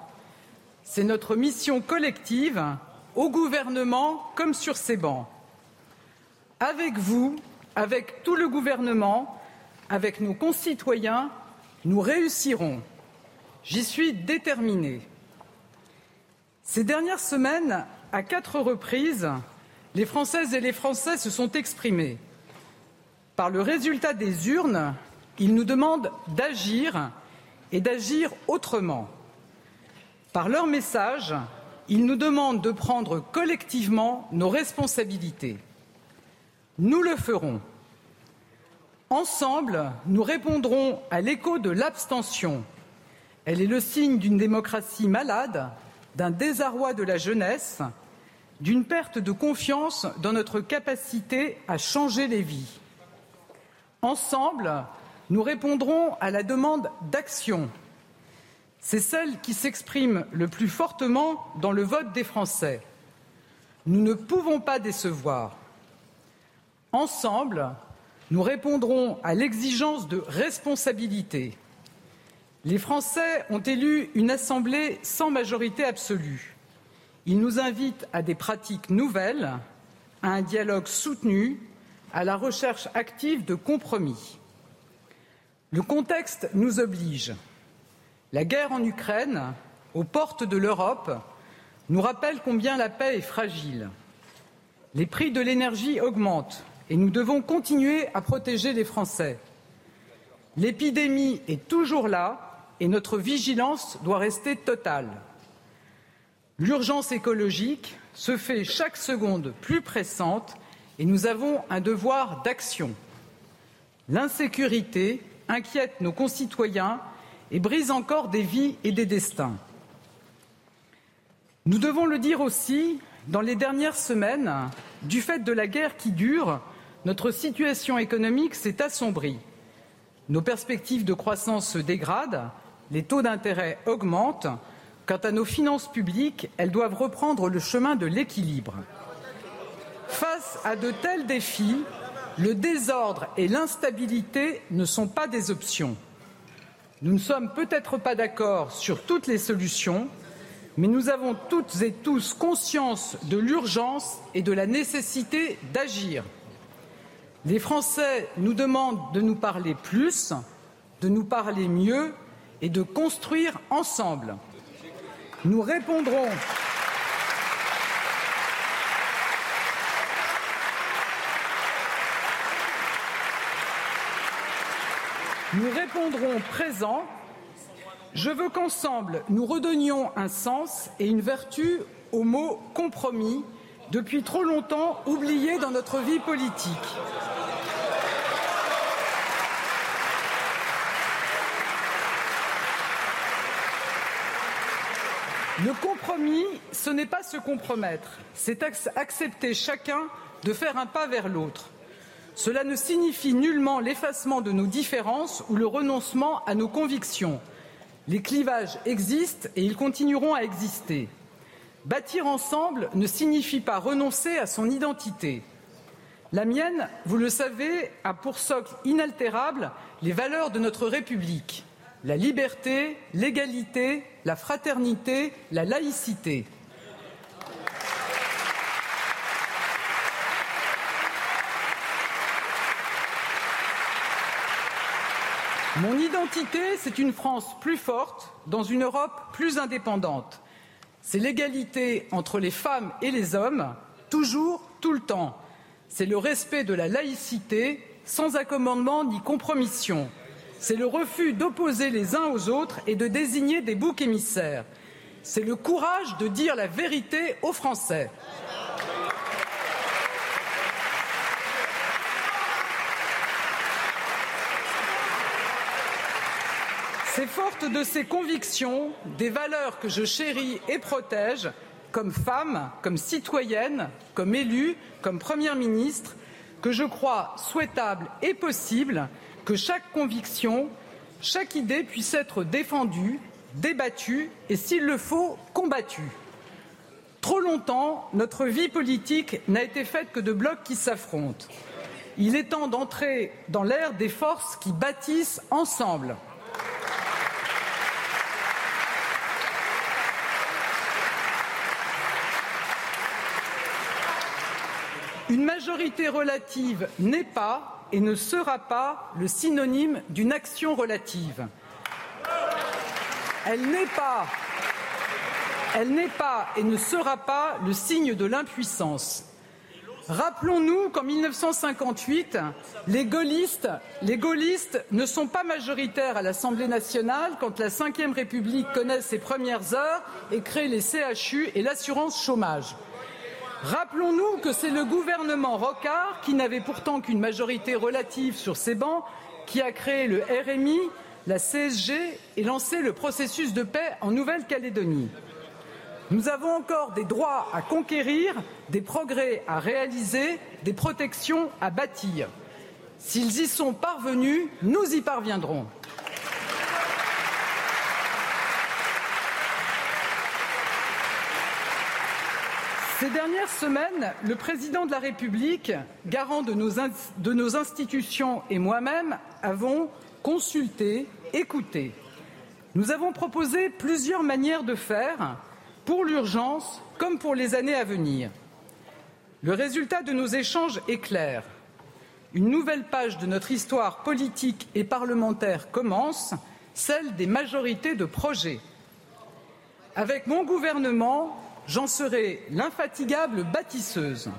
C'est notre mission collective, au gouvernement comme sur ces bancs. Avec vous, avec tout le gouvernement, avec nos concitoyens, nous réussirons. J'y suis déterminée. Ces dernières semaines, à quatre reprises, les Françaises et les Français se sont exprimés. Par le résultat des urnes, ils nous demandent d'agir et d'agir autrement. Par leur message, ils nous demandent de prendre collectivement nos responsabilités. Nous le ferons. Ensemble, nous répondrons à l'écho de l'abstention. Elle est le signe d'une démocratie malade, d'un désarroi de la jeunesse, d'une perte de confiance dans notre capacité à changer les vies. Ensemble, nous répondrons à la demande d'action. C'est celle qui s'exprime le plus fortement dans le vote des Français. Nous ne pouvons pas décevoir. Ensemble, nous répondrons à l'exigence de responsabilité. Les Français ont élu une Assemblée sans majorité absolue. Ils nous invitent à des pratiques nouvelles, à un dialogue soutenu, à la recherche active de compromis. Le contexte nous oblige. La guerre en Ukraine, aux portes de l'Europe, nous rappelle combien la paix est fragile. Les prix de l'énergie augmentent et nous devons continuer à protéger les Français. L'épidémie est toujours là et notre vigilance doit rester totale. L'urgence écologique se fait chaque seconde plus pressante et nous avons un devoir d'action. L'insécurité inquiète nos concitoyens et brise encore des vies et des destins. Nous devons le dire aussi, dans les dernières semaines, du fait de la guerre qui dure, notre situation économique s'est assombrie. Nos perspectives de croissance se dégradent, les taux d'intérêt augmentent, Quant à nos finances publiques, elles doivent reprendre le chemin de l'équilibre. Face à de tels défis, le désordre et l'instabilité ne sont pas des options. Nous ne sommes peut-être pas d'accord sur toutes les solutions, mais nous avons toutes et tous conscience de l'urgence et de la nécessité d'agir. Les Français nous demandent de nous parler plus, de nous parler mieux et de construire ensemble. Nous répondrons. Nous répondrons présent. Je veux qu'ensemble, nous redonnions un sens et une vertu au mot compromis, depuis trop longtemps oublié dans notre vie politique. Le compromis, ce n'est pas se compromettre, c'est accepter chacun de faire un pas vers l'autre. Cela ne signifie nullement l'effacement de nos différences ou le renoncement à nos convictions. Les clivages existent et ils continueront à exister. Bâtir ensemble ne signifie pas renoncer à son identité. La mienne, vous le savez, a pour socle inaltérable les valeurs de notre République la liberté, l'égalité, la fraternité, la laïcité. Mon identité, c'est une France plus forte dans une Europe plus indépendante. C'est l'égalité entre les femmes et les hommes, toujours, tout le temps. C'est le respect de la laïcité, sans accommodement ni compromission c'est le refus d'opposer les uns aux autres et de désigner des boucs émissaires. C'est le courage de dire la vérité aux Français. C'est forte de ces convictions, des valeurs que je chéris et protège, comme femme, comme citoyenne, comme élue, comme Première ministre, que je crois souhaitable et possible que chaque conviction, chaque idée puisse être défendue, débattue et, s'il le faut, combattue. Trop longtemps, notre vie politique n'a été faite que de blocs qui s'affrontent. Il est temps d'entrer dans l'ère des forces qui bâtissent ensemble. Une majorité relative n'est pas et ne sera pas le synonyme d'une action relative. Elle n'est pas, et ne sera pas le signe de l'impuissance. Rappelons-nous qu'en 1958, les gaullistes, les gaullistes ne sont pas majoritaires à l'Assemblée nationale quand la Ve République connaît ses premières heures et crée les CHU et l'assurance chômage. Rappelons-nous que c'est le gouvernement Rocard, qui n'avait pourtant qu'une majorité relative sur ses bancs, qui a créé le RMI, la CSG et lancé le processus de paix en Nouvelle-Calédonie. Nous avons encore des droits à conquérir, des progrès à réaliser, des protections à bâtir. S'ils y sont parvenus, nous y parviendrons. Ces dernières semaines, le président de la République, garant de nos, institutions et moi-même avons consulté, écouté. Nous avons proposé plusieurs manières de faire pour l'urgence comme pour les années à venir. Le résultat de nos échanges est clair. Une nouvelle page de notre histoire politique et parlementaire commence, celle des majorités de projets. Avec mon gouvernement, j'en serai l'infatigable bâtisseuse.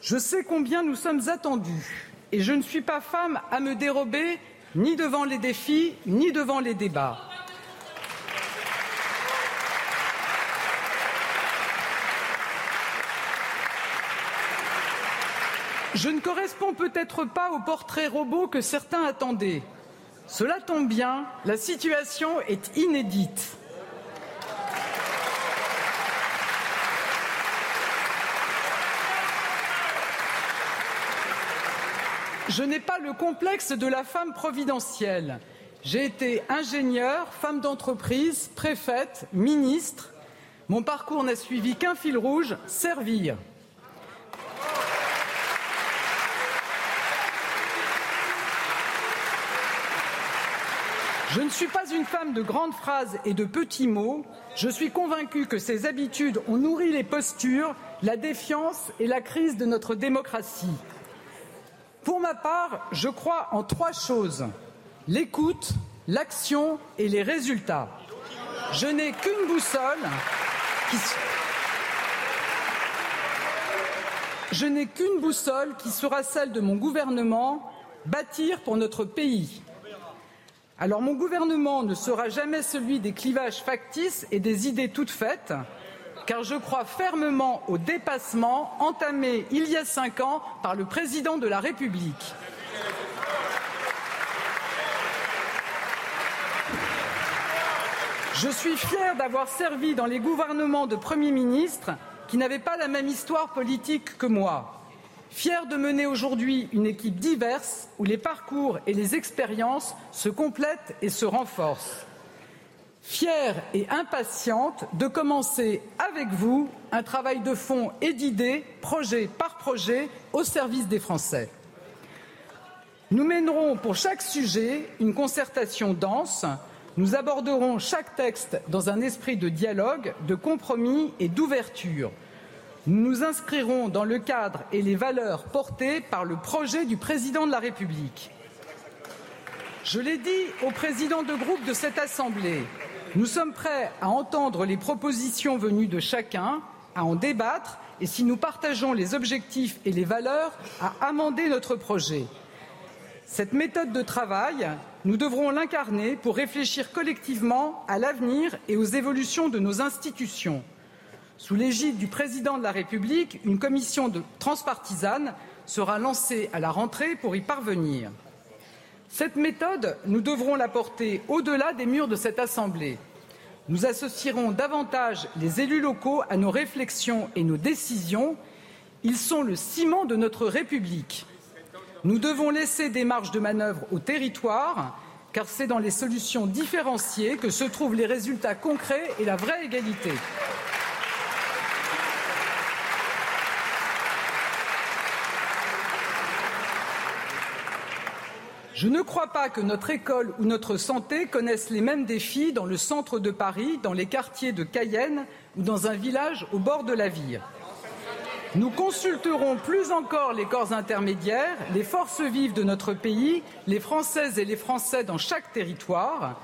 Je sais combien nous sommes attendus et je ne suis pas femme à me dérober ni devant les défis ni devant les débats. Je ne corresponds peut-être pas au portrait robot que certains attendaient. Cela tombe bien, la situation est inédite. Je n'ai pas le complexe de la femme providentielle. J'ai été ingénieure, femme d'entreprise, préfète, ministre. Mon parcours n'a suivi qu'un fil rouge, servir. Je ne suis pas une femme de grandes phrases et de petits mots. Je suis convaincue que ces habitudes ont nourri les postures, la défiance et la crise de notre démocratie. Pour ma part, je crois en trois choses l'écoute, l'action et les résultats. Je n'ai qu'une boussole qui je n'ai qu'une boussole qui sera celle de mon gouvernement bâtir pour notre pays. Alors mon gouvernement ne sera jamais celui des clivages factices et des idées toutes faites, car je crois fermement au dépassement entamé il y a cinq ans par le président de la République. Je suis fier d'avoir servi dans les gouvernements de Premier ministre qui n'avaient pas la même histoire politique que moi fier de mener aujourd'hui une équipe diverse où les parcours et les expériences se complètent et se renforcent. Fière et impatiente de commencer avec vous un travail de fond et d'idées, projet par projet, au service des Français. Nous mènerons pour chaque sujet une concertation dense. Nous aborderons chaque texte dans un esprit de dialogue, de compromis et d'ouverture. Nous nous inscrirons dans le cadre et les valeurs portées par le projet du président de la République. Je l'ai dit au président de groupe de cette Assemblée, nous sommes prêts à entendre les propositions venues de chacun, à en débattre et, si nous partageons les objectifs et les valeurs, à amender notre projet. Cette méthode de travail, nous devrons l'incarner pour réfléchir collectivement à l'avenir et aux évolutions de nos institutions. Sous l'égide du président de la République, une commission transpartisane sera lancée à la rentrée pour y parvenir. Cette méthode, nous devrons la porter au-delà des murs de cette Assemblée. Nous associerons davantage les élus locaux à nos réflexions et nos décisions. Ils sont le ciment de notre République. Nous devons laisser des marges de manœuvre au territoire, car c'est dans les solutions différenciées que se trouvent les résultats concrets et la vraie égalité. Je ne crois pas que notre école ou notre santé connaissent les mêmes défis dans le centre de Paris, dans les quartiers de Cayenne ou dans un village au bord de la Vire. Nous consulterons plus encore les corps intermédiaires, les forces vives de notre pays, les Françaises et les Français dans chaque territoire.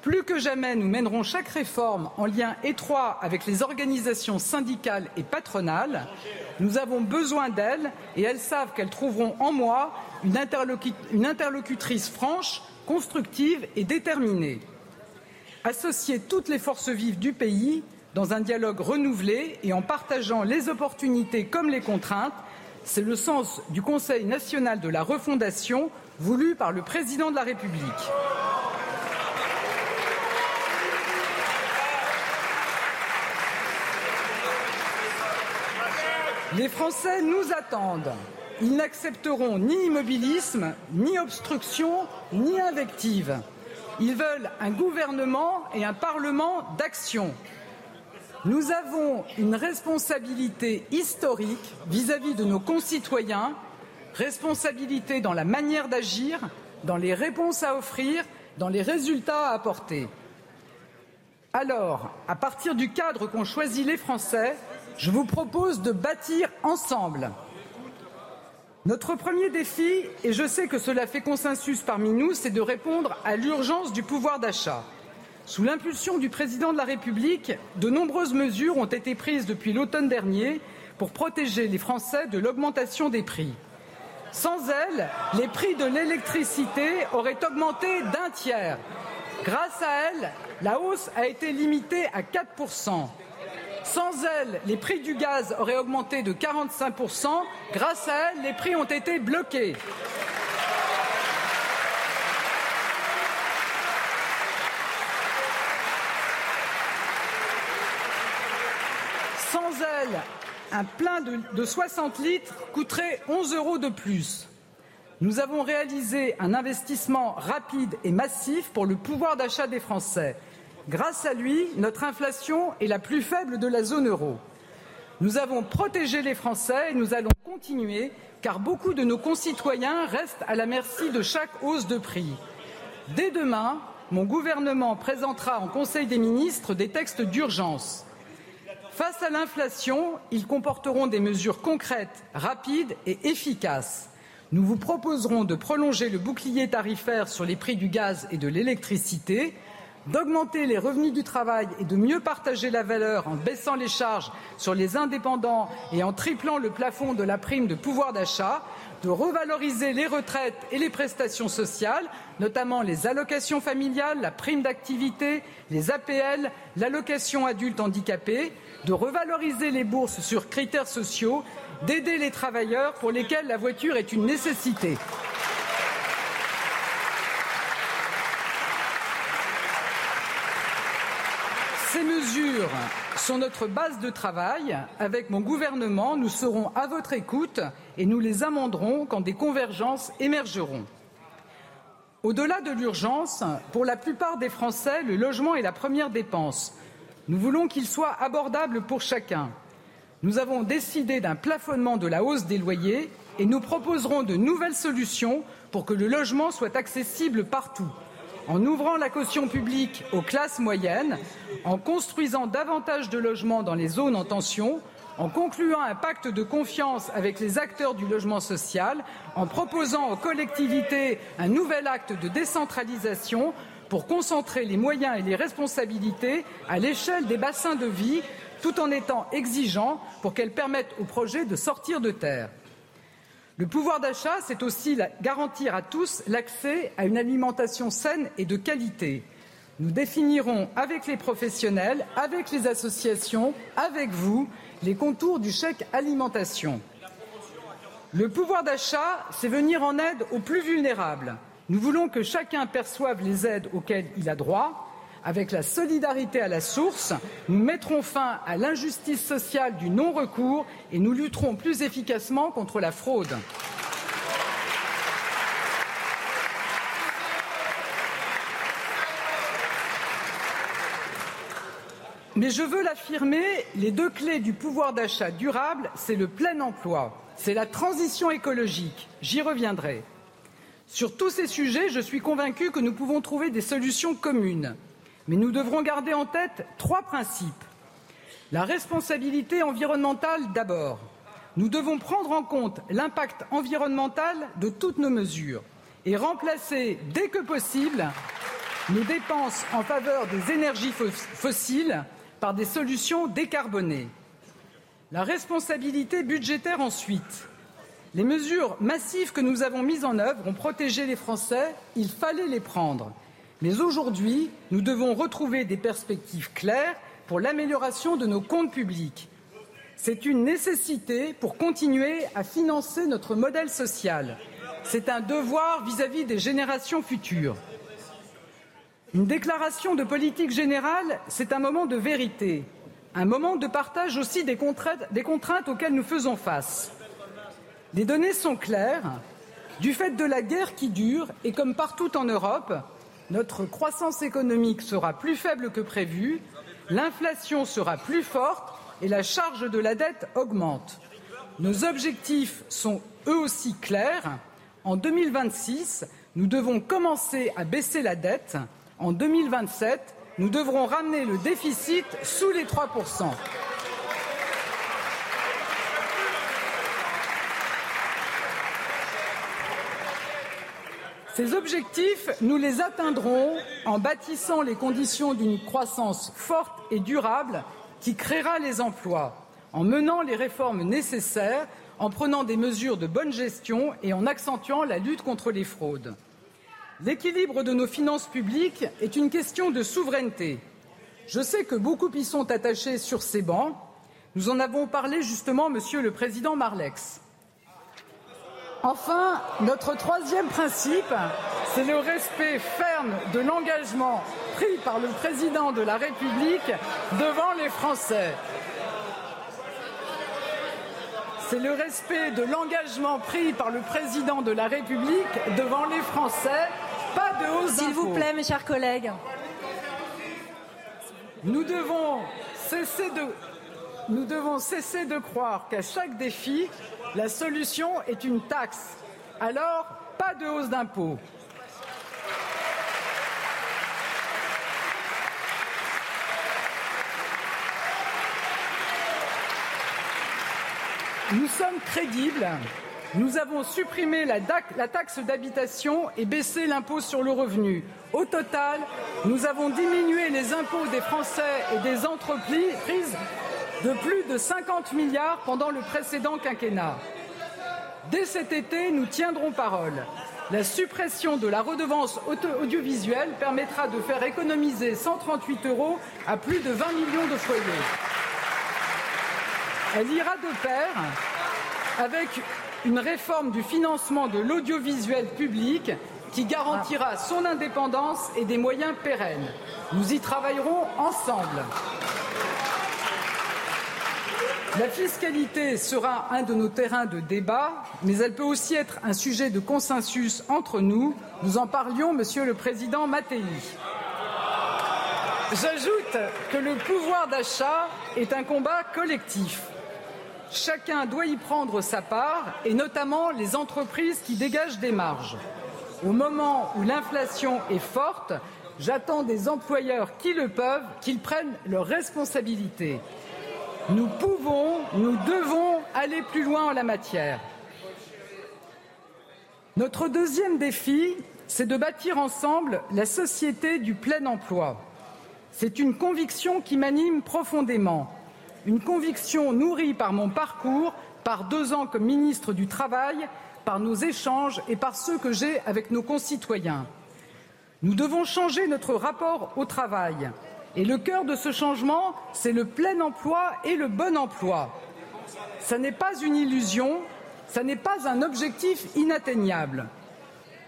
Plus que jamais, nous mènerons chaque réforme en lien étroit avec les organisations syndicales et patronales. Nous avons besoin d'elles et elles savent qu'elles trouveront en moi une, interlocutrice franche, constructive et déterminée. Associer toutes les forces vives du pays dans un dialogue renouvelé et en partageant les opportunités comme les contraintes, c'est le sens du Conseil national de la refondation voulu par le président de la République. Les Français nous attendent. Ils n'accepteront ni immobilisme, ni obstruction, ni invective. Ils veulent un gouvernement et un Parlement d'action. Nous avons une responsabilité historique vis-à-vis -vis de nos concitoyens, responsabilité dans la manière d'agir, dans les réponses à offrir, dans les résultats à apporter. Alors, à partir du cadre qu'ont choisi les Français, je vous propose de bâtir ensemble notre premier défi, et je sais que cela fait consensus parmi nous, c'est de répondre à l'urgence du pouvoir d'achat. Sous l'impulsion du président de la République, de nombreuses mesures ont été prises depuis l'automne dernier pour protéger les Français de l'augmentation des prix. Sans elles, les prix de l'électricité auraient augmenté d'un tiers. Grâce à elles, la hausse a été limitée à 4 sans elle, les prix du gaz auraient augmenté de 45%. Grâce à elle, les prix ont été bloqués. Sans elle, un plein de, de 60 litres coûterait 11 euros de plus. Nous avons réalisé un investissement rapide et massif pour le pouvoir d'achat des Français. Grâce à lui, notre inflation est la plus faible de la zone euro. Nous avons protégé les Français et nous allons continuer car beaucoup de nos concitoyens restent à la merci de chaque hausse de prix. Dès demain, mon gouvernement présentera en Conseil des ministres des textes d'urgence. Face à l'inflation, ils comporteront des mesures concrètes, rapides et efficaces. Nous vous proposerons de prolonger le bouclier tarifaire sur les prix du gaz et de l'électricité, d'augmenter les revenus du travail et de mieux partager la valeur en baissant les charges sur les indépendants et en triplant le plafond de la prime de pouvoir d'achat, de revaloriser les retraites et les prestations sociales, notamment les allocations familiales, la prime d'activité, les APL, l'allocation adulte handicapé, de revaloriser les bourses sur critères sociaux, d'aider les travailleurs pour lesquels la voiture est une nécessité. Ces mesures sont notre base de travail. Avec mon gouvernement, nous serons à votre écoute et nous les amenderons quand des convergences émergeront. Au-delà de l'urgence, pour la plupart des Français, le logement est la première dépense. Nous voulons qu'il soit abordable pour chacun. Nous avons décidé d'un plafonnement de la hausse des loyers et nous proposerons de nouvelles solutions pour que le logement soit accessible partout en ouvrant la caution publique aux classes moyennes, en construisant davantage de logements dans les zones en tension, en concluant un pacte de confiance avec les acteurs du logement social, en proposant aux collectivités un nouvel acte de décentralisation pour concentrer les moyens et les responsabilités à l'échelle des bassins de vie, tout en étant exigeants pour qu'elles permettent aux projets de sortir de terre. Le pouvoir d'achat, c'est aussi garantir à tous l'accès à une alimentation saine et de qualité. Nous définirons avec les professionnels, avec les associations, avec vous, les contours du chèque alimentation. Le pouvoir d'achat, c'est venir en aide aux plus vulnérables. Nous voulons que chacun perçoive les aides auxquelles il a droit. Avec la solidarité à la source, nous mettrons fin à l'injustice sociale du non-recours et nous lutterons plus efficacement contre la fraude. Mais je veux l'affirmer, les deux clés du pouvoir d'achat durable, c'est le plein emploi, c'est la transition écologique. J'y reviendrai. Sur tous ces sujets, je suis convaincu que nous pouvons trouver des solutions communes. Mais nous devrons garder en tête trois principes. La responsabilité environnementale d'abord. Nous devons prendre en compte l'impact environnemental de toutes nos mesures et remplacer dès que possible nos dépenses en faveur des énergies fossiles par des solutions décarbonées. La responsabilité budgétaire ensuite. Les mesures massives que nous avons mises en œuvre ont protégé les Français, il fallait les prendre. Mais aujourd'hui, nous devons retrouver des perspectives claires pour l'amélioration de nos comptes publics. C'est une nécessité pour continuer à financer notre modèle social. C'est un devoir vis-à-vis -vis des générations futures. Une déclaration de politique générale, c'est un moment de vérité, un moment de partage aussi des contraintes auxquelles nous faisons face. Les données sont claires. Du fait de la guerre qui dure, et comme partout en Europe, notre croissance économique sera plus faible que prévu, l'inflation sera plus forte et la charge de la dette augmente. Nos objectifs sont eux aussi clairs. En 2026, nous devons commencer à baisser la dette. En 2027, nous devrons ramener le déficit sous les 3 Ces objectifs, nous les atteindrons en bâtissant les conditions d'une croissance forte et durable qui créera les emplois, en menant les réformes nécessaires, en prenant des mesures de bonne gestion et en accentuant la lutte contre les fraudes. L'équilibre de nos finances publiques est une question de souveraineté. Je sais que beaucoup y sont attachés sur ces bancs. Nous en avons parlé justement, Monsieur le Président Marlex. Enfin, notre troisième principe, c'est le respect ferme de l'engagement pris par le président de la République devant les Français. c'est le respect de l'engagement pris par le président de la République devant les Français. Pas de hausse S'il vous plaît, mes chers collègues. Nous devons cesser de, nous devons cesser de croire qu'à chaque défi, la solution est une taxe. Alors, pas de hausse d'impôts. Nous sommes crédibles. Nous avons supprimé la, la taxe d'habitation et baissé l'impôt sur le revenu. Au total, nous avons diminué les impôts des Français et des entreprises de plus de 50 milliards pendant le précédent quinquennat. Dès cet été, nous tiendrons parole. La suppression de la redevance audiovisuelle permettra de faire économiser 138 euros à plus de 20 millions de foyers. Elle ira de pair avec une réforme du financement de l'audiovisuel public qui garantira son indépendance et des moyens pérennes. Nous y travaillerons ensemble. La fiscalité sera un de nos terrains de débat, mais elle peut aussi être un sujet de consensus entre nous. Nous en parlions, Monsieur le Président Mattei. J'ajoute que le pouvoir d'achat est un combat collectif. Chacun doit y prendre sa part, et notamment les entreprises qui dégagent des marges. Au moment où l'inflation est forte, j'attends des employeurs qui le peuvent qu'ils prennent leurs responsabilités. Nous pouvons, nous devons aller plus loin en la matière. Notre deuxième défi, c'est de bâtir ensemble la société du plein emploi. C'est une conviction qui m'anime profondément une conviction nourrie par mon parcours, par deux ans comme ministre du Travail, par nos échanges et par ceux que j'ai avec nos concitoyens. Nous devons changer notre rapport au travail. Le cœur de ce changement, c'est le plein emploi et le bon emploi. Ce n'est pas une illusion, ce n'est pas un objectif inatteignable.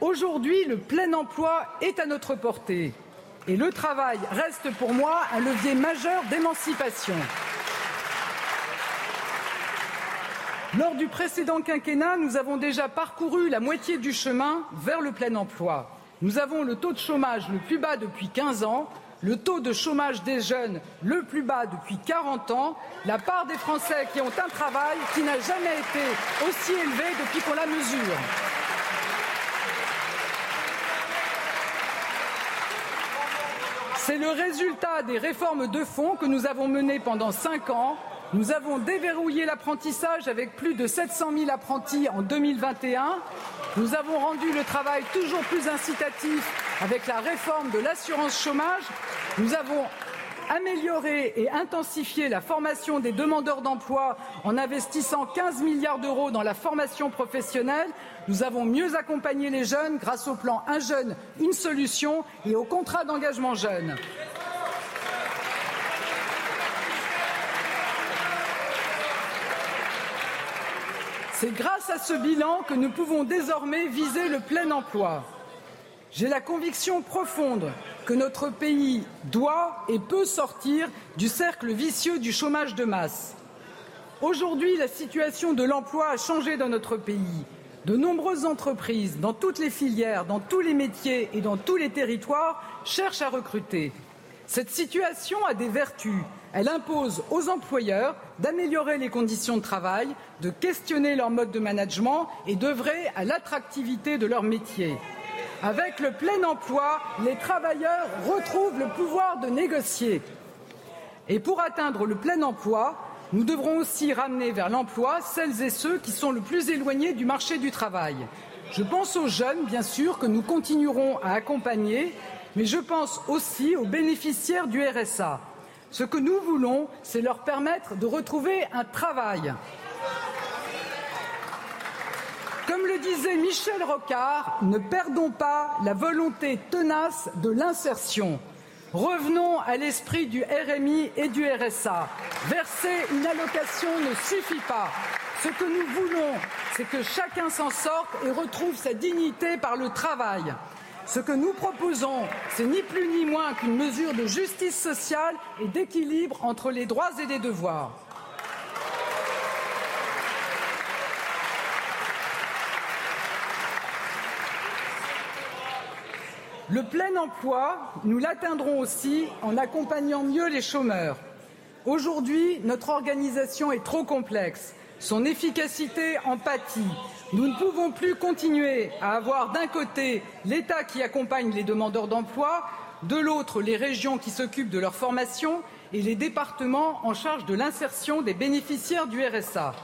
Aujourd'hui, le plein emploi est à notre portée et le travail reste pour moi un levier majeur d'émancipation. Lors du précédent quinquennat, nous avons déjà parcouru la moitié du chemin vers le plein emploi. Nous avons le taux de chômage le plus bas depuis 15 ans, le taux de chômage des jeunes le plus bas depuis 40 ans, la part des Français qui ont un travail qui n'a jamais été aussi élevée depuis qu'on la mesure. C'est le résultat des réformes de fond que nous avons menées pendant cinq ans nous avons déverrouillé l'apprentissage avec plus de 700 000 apprentis en 2021. Nous avons rendu le travail toujours plus incitatif avec la réforme de l'assurance chômage. Nous avons amélioré et intensifié la formation des demandeurs d'emploi en investissant 15 milliards d'euros dans la formation professionnelle. Nous avons mieux accompagné les jeunes grâce au plan Un jeune, une solution et au contrat d'engagement jeune. C'est grâce à ce bilan que nous pouvons désormais viser le plein emploi. J'ai la conviction profonde que notre pays doit et peut sortir du cercle vicieux du chômage de masse. Aujourd'hui, la situation de l'emploi a changé dans notre pays. De nombreuses entreprises, dans toutes les filières, dans tous les métiers et dans tous les territoires, cherchent à recruter. Cette situation a des vertus. Elle impose aux employeurs d'améliorer les conditions de travail, de questionner leur mode de management et d'œuvrer à l'attractivité de leur métier. Avec le plein emploi, les travailleurs retrouvent le pouvoir de négocier. Et pour atteindre le plein emploi, nous devrons aussi ramener vers l'emploi celles et ceux qui sont le plus éloignés du marché du travail. Je pense aux jeunes, bien sûr, que nous continuerons à accompagner, mais je pense aussi aux bénéficiaires du RSA. Ce que nous voulons, c'est leur permettre de retrouver un travail. Comme le disait Michel Rocard, ne perdons pas la volonté tenace de l'insertion. Revenons à l'esprit du RMI et du RSA. Verser une allocation ne suffit pas. Ce que nous voulons, c'est que chacun s'en sorte et retrouve sa dignité par le travail. Ce que nous proposons, c'est ni plus ni moins qu'une mesure de justice sociale et d'équilibre entre les droits et les devoirs. Le plein emploi, nous l'atteindrons aussi en accompagnant mieux les chômeurs. Aujourd'hui, notre organisation est trop complexe. Son efficacité en pâtit. Nous ne pouvons plus continuer à avoir d'un côté l'État qui accompagne les demandeurs d'emploi, de l'autre les régions qui s'occupent de leur formation et les départements en charge de l'insertion des bénéficiaires du RSA.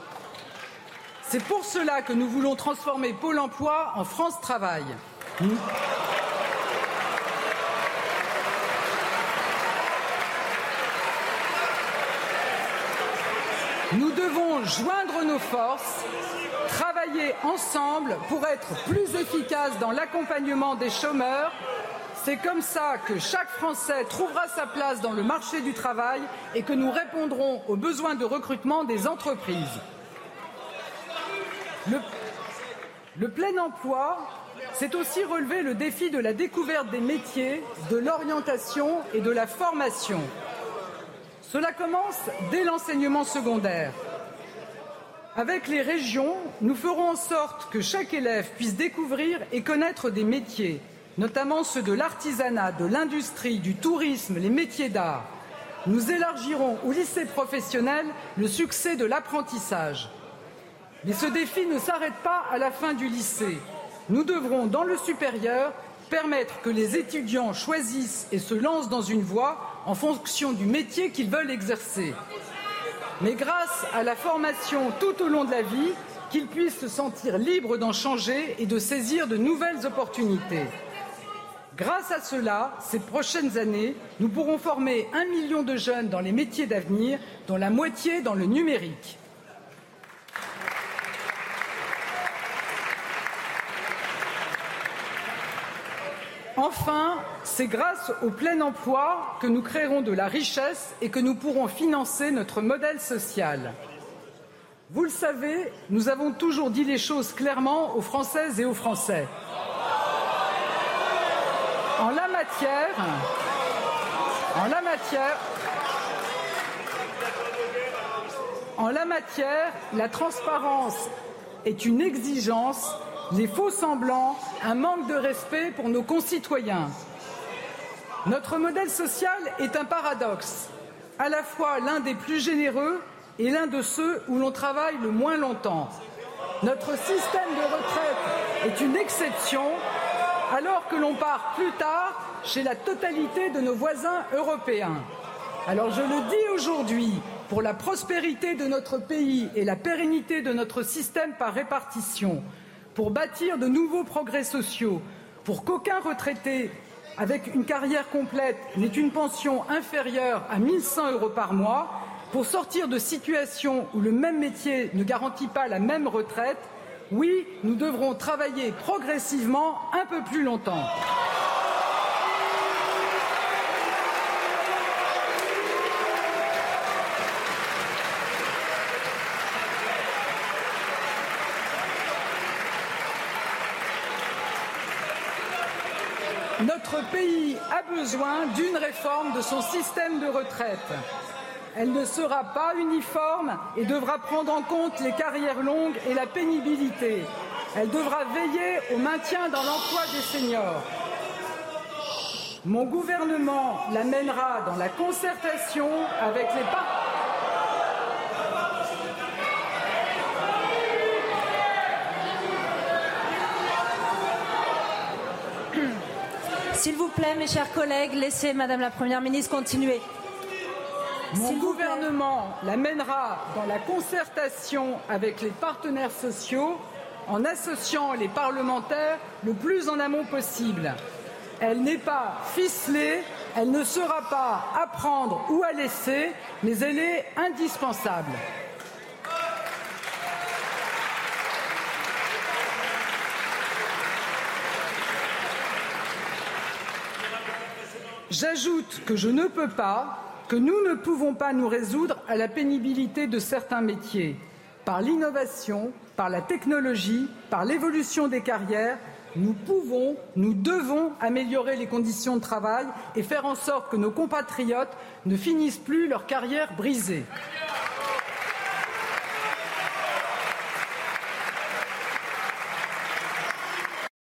C'est pour cela que nous voulons transformer Pôle emploi en France Travail. Nous joindre nos forces, travailler ensemble pour être plus efficaces dans l'accompagnement des chômeurs. C'est comme ça que chaque Français trouvera sa place dans le marché du travail et que nous répondrons aux besoins de recrutement des entreprises. Le plein emploi, c'est aussi relever le défi de la découverte des métiers, de l'orientation et de la formation. Cela commence dès l'enseignement secondaire. Avec les régions, nous ferons en sorte que chaque élève puisse découvrir et connaître des métiers, notamment ceux de l'artisanat, de l'industrie, du tourisme, les métiers d'art. Nous élargirons au lycée professionnel le succès de l'apprentissage. Mais ce défi ne s'arrête pas à la fin du lycée. Nous devrons, dans le supérieur, permettre que les étudiants choisissent et se lancent dans une voie en fonction du métier qu'ils veulent exercer. Mais grâce à la formation tout au long de la vie, qu'ils puissent se sentir libres d'en changer et de saisir de nouvelles opportunités. Grâce à cela, ces prochaines années, nous pourrons former un million de jeunes dans les métiers d'avenir, dont la moitié dans le numérique. Enfin, c'est grâce au plein emploi que nous créerons de la richesse et que nous pourrons financer notre modèle social. Vous le savez, nous avons toujours dit les choses clairement aux Françaises et aux Français. En la matière, en la matière, en la matière, la transparence est une exigence les faux semblants, un manque de respect pour nos concitoyens. Notre modèle social est un paradoxe, à la fois l'un des plus généreux et l'un de ceux où l'on travaille le moins longtemps. Notre système de retraite est une exception, alors que l'on part plus tard chez la totalité de nos voisins européens. Alors je le dis aujourd'hui, pour la prospérité de notre pays et la pérennité de notre système par répartition, pour bâtir de nouveaux progrès sociaux, pour qu'aucun retraité avec une carrière complète n'ait une pension inférieure à 1100 euros par mois, pour sortir de situations où le même métier ne garantit pas la même retraite, oui, nous devrons travailler progressivement un peu plus longtemps. Notre pays a besoin d'une réforme de son système de retraite. Elle ne sera pas uniforme et devra prendre en compte les carrières longues et la pénibilité. Elle devra veiller au maintien dans l'emploi des seniors. Mon gouvernement l'amènera dans la concertation avec les partenaires. S'il vous plaît, mes chers collègues, laissez Madame la Première ministre continuer. Mon gouvernement l'amènera dans la concertation avec les partenaires sociaux en associant les parlementaires le plus en amont possible. Elle n'est pas ficelée, elle ne sera pas à prendre ou à laisser, mais elle est indispensable. J'ajoute que je ne peux pas, que nous ne pouvons pas nous résoudre à la pénibilité de certains métiers. Par l'innovation, par la technologie, par l'évolution des carrières, nous pouvons, nous devons améliorer les conditions de travail et faire en sorte que nos compatriotes ne finissent plus leur carrière brisée.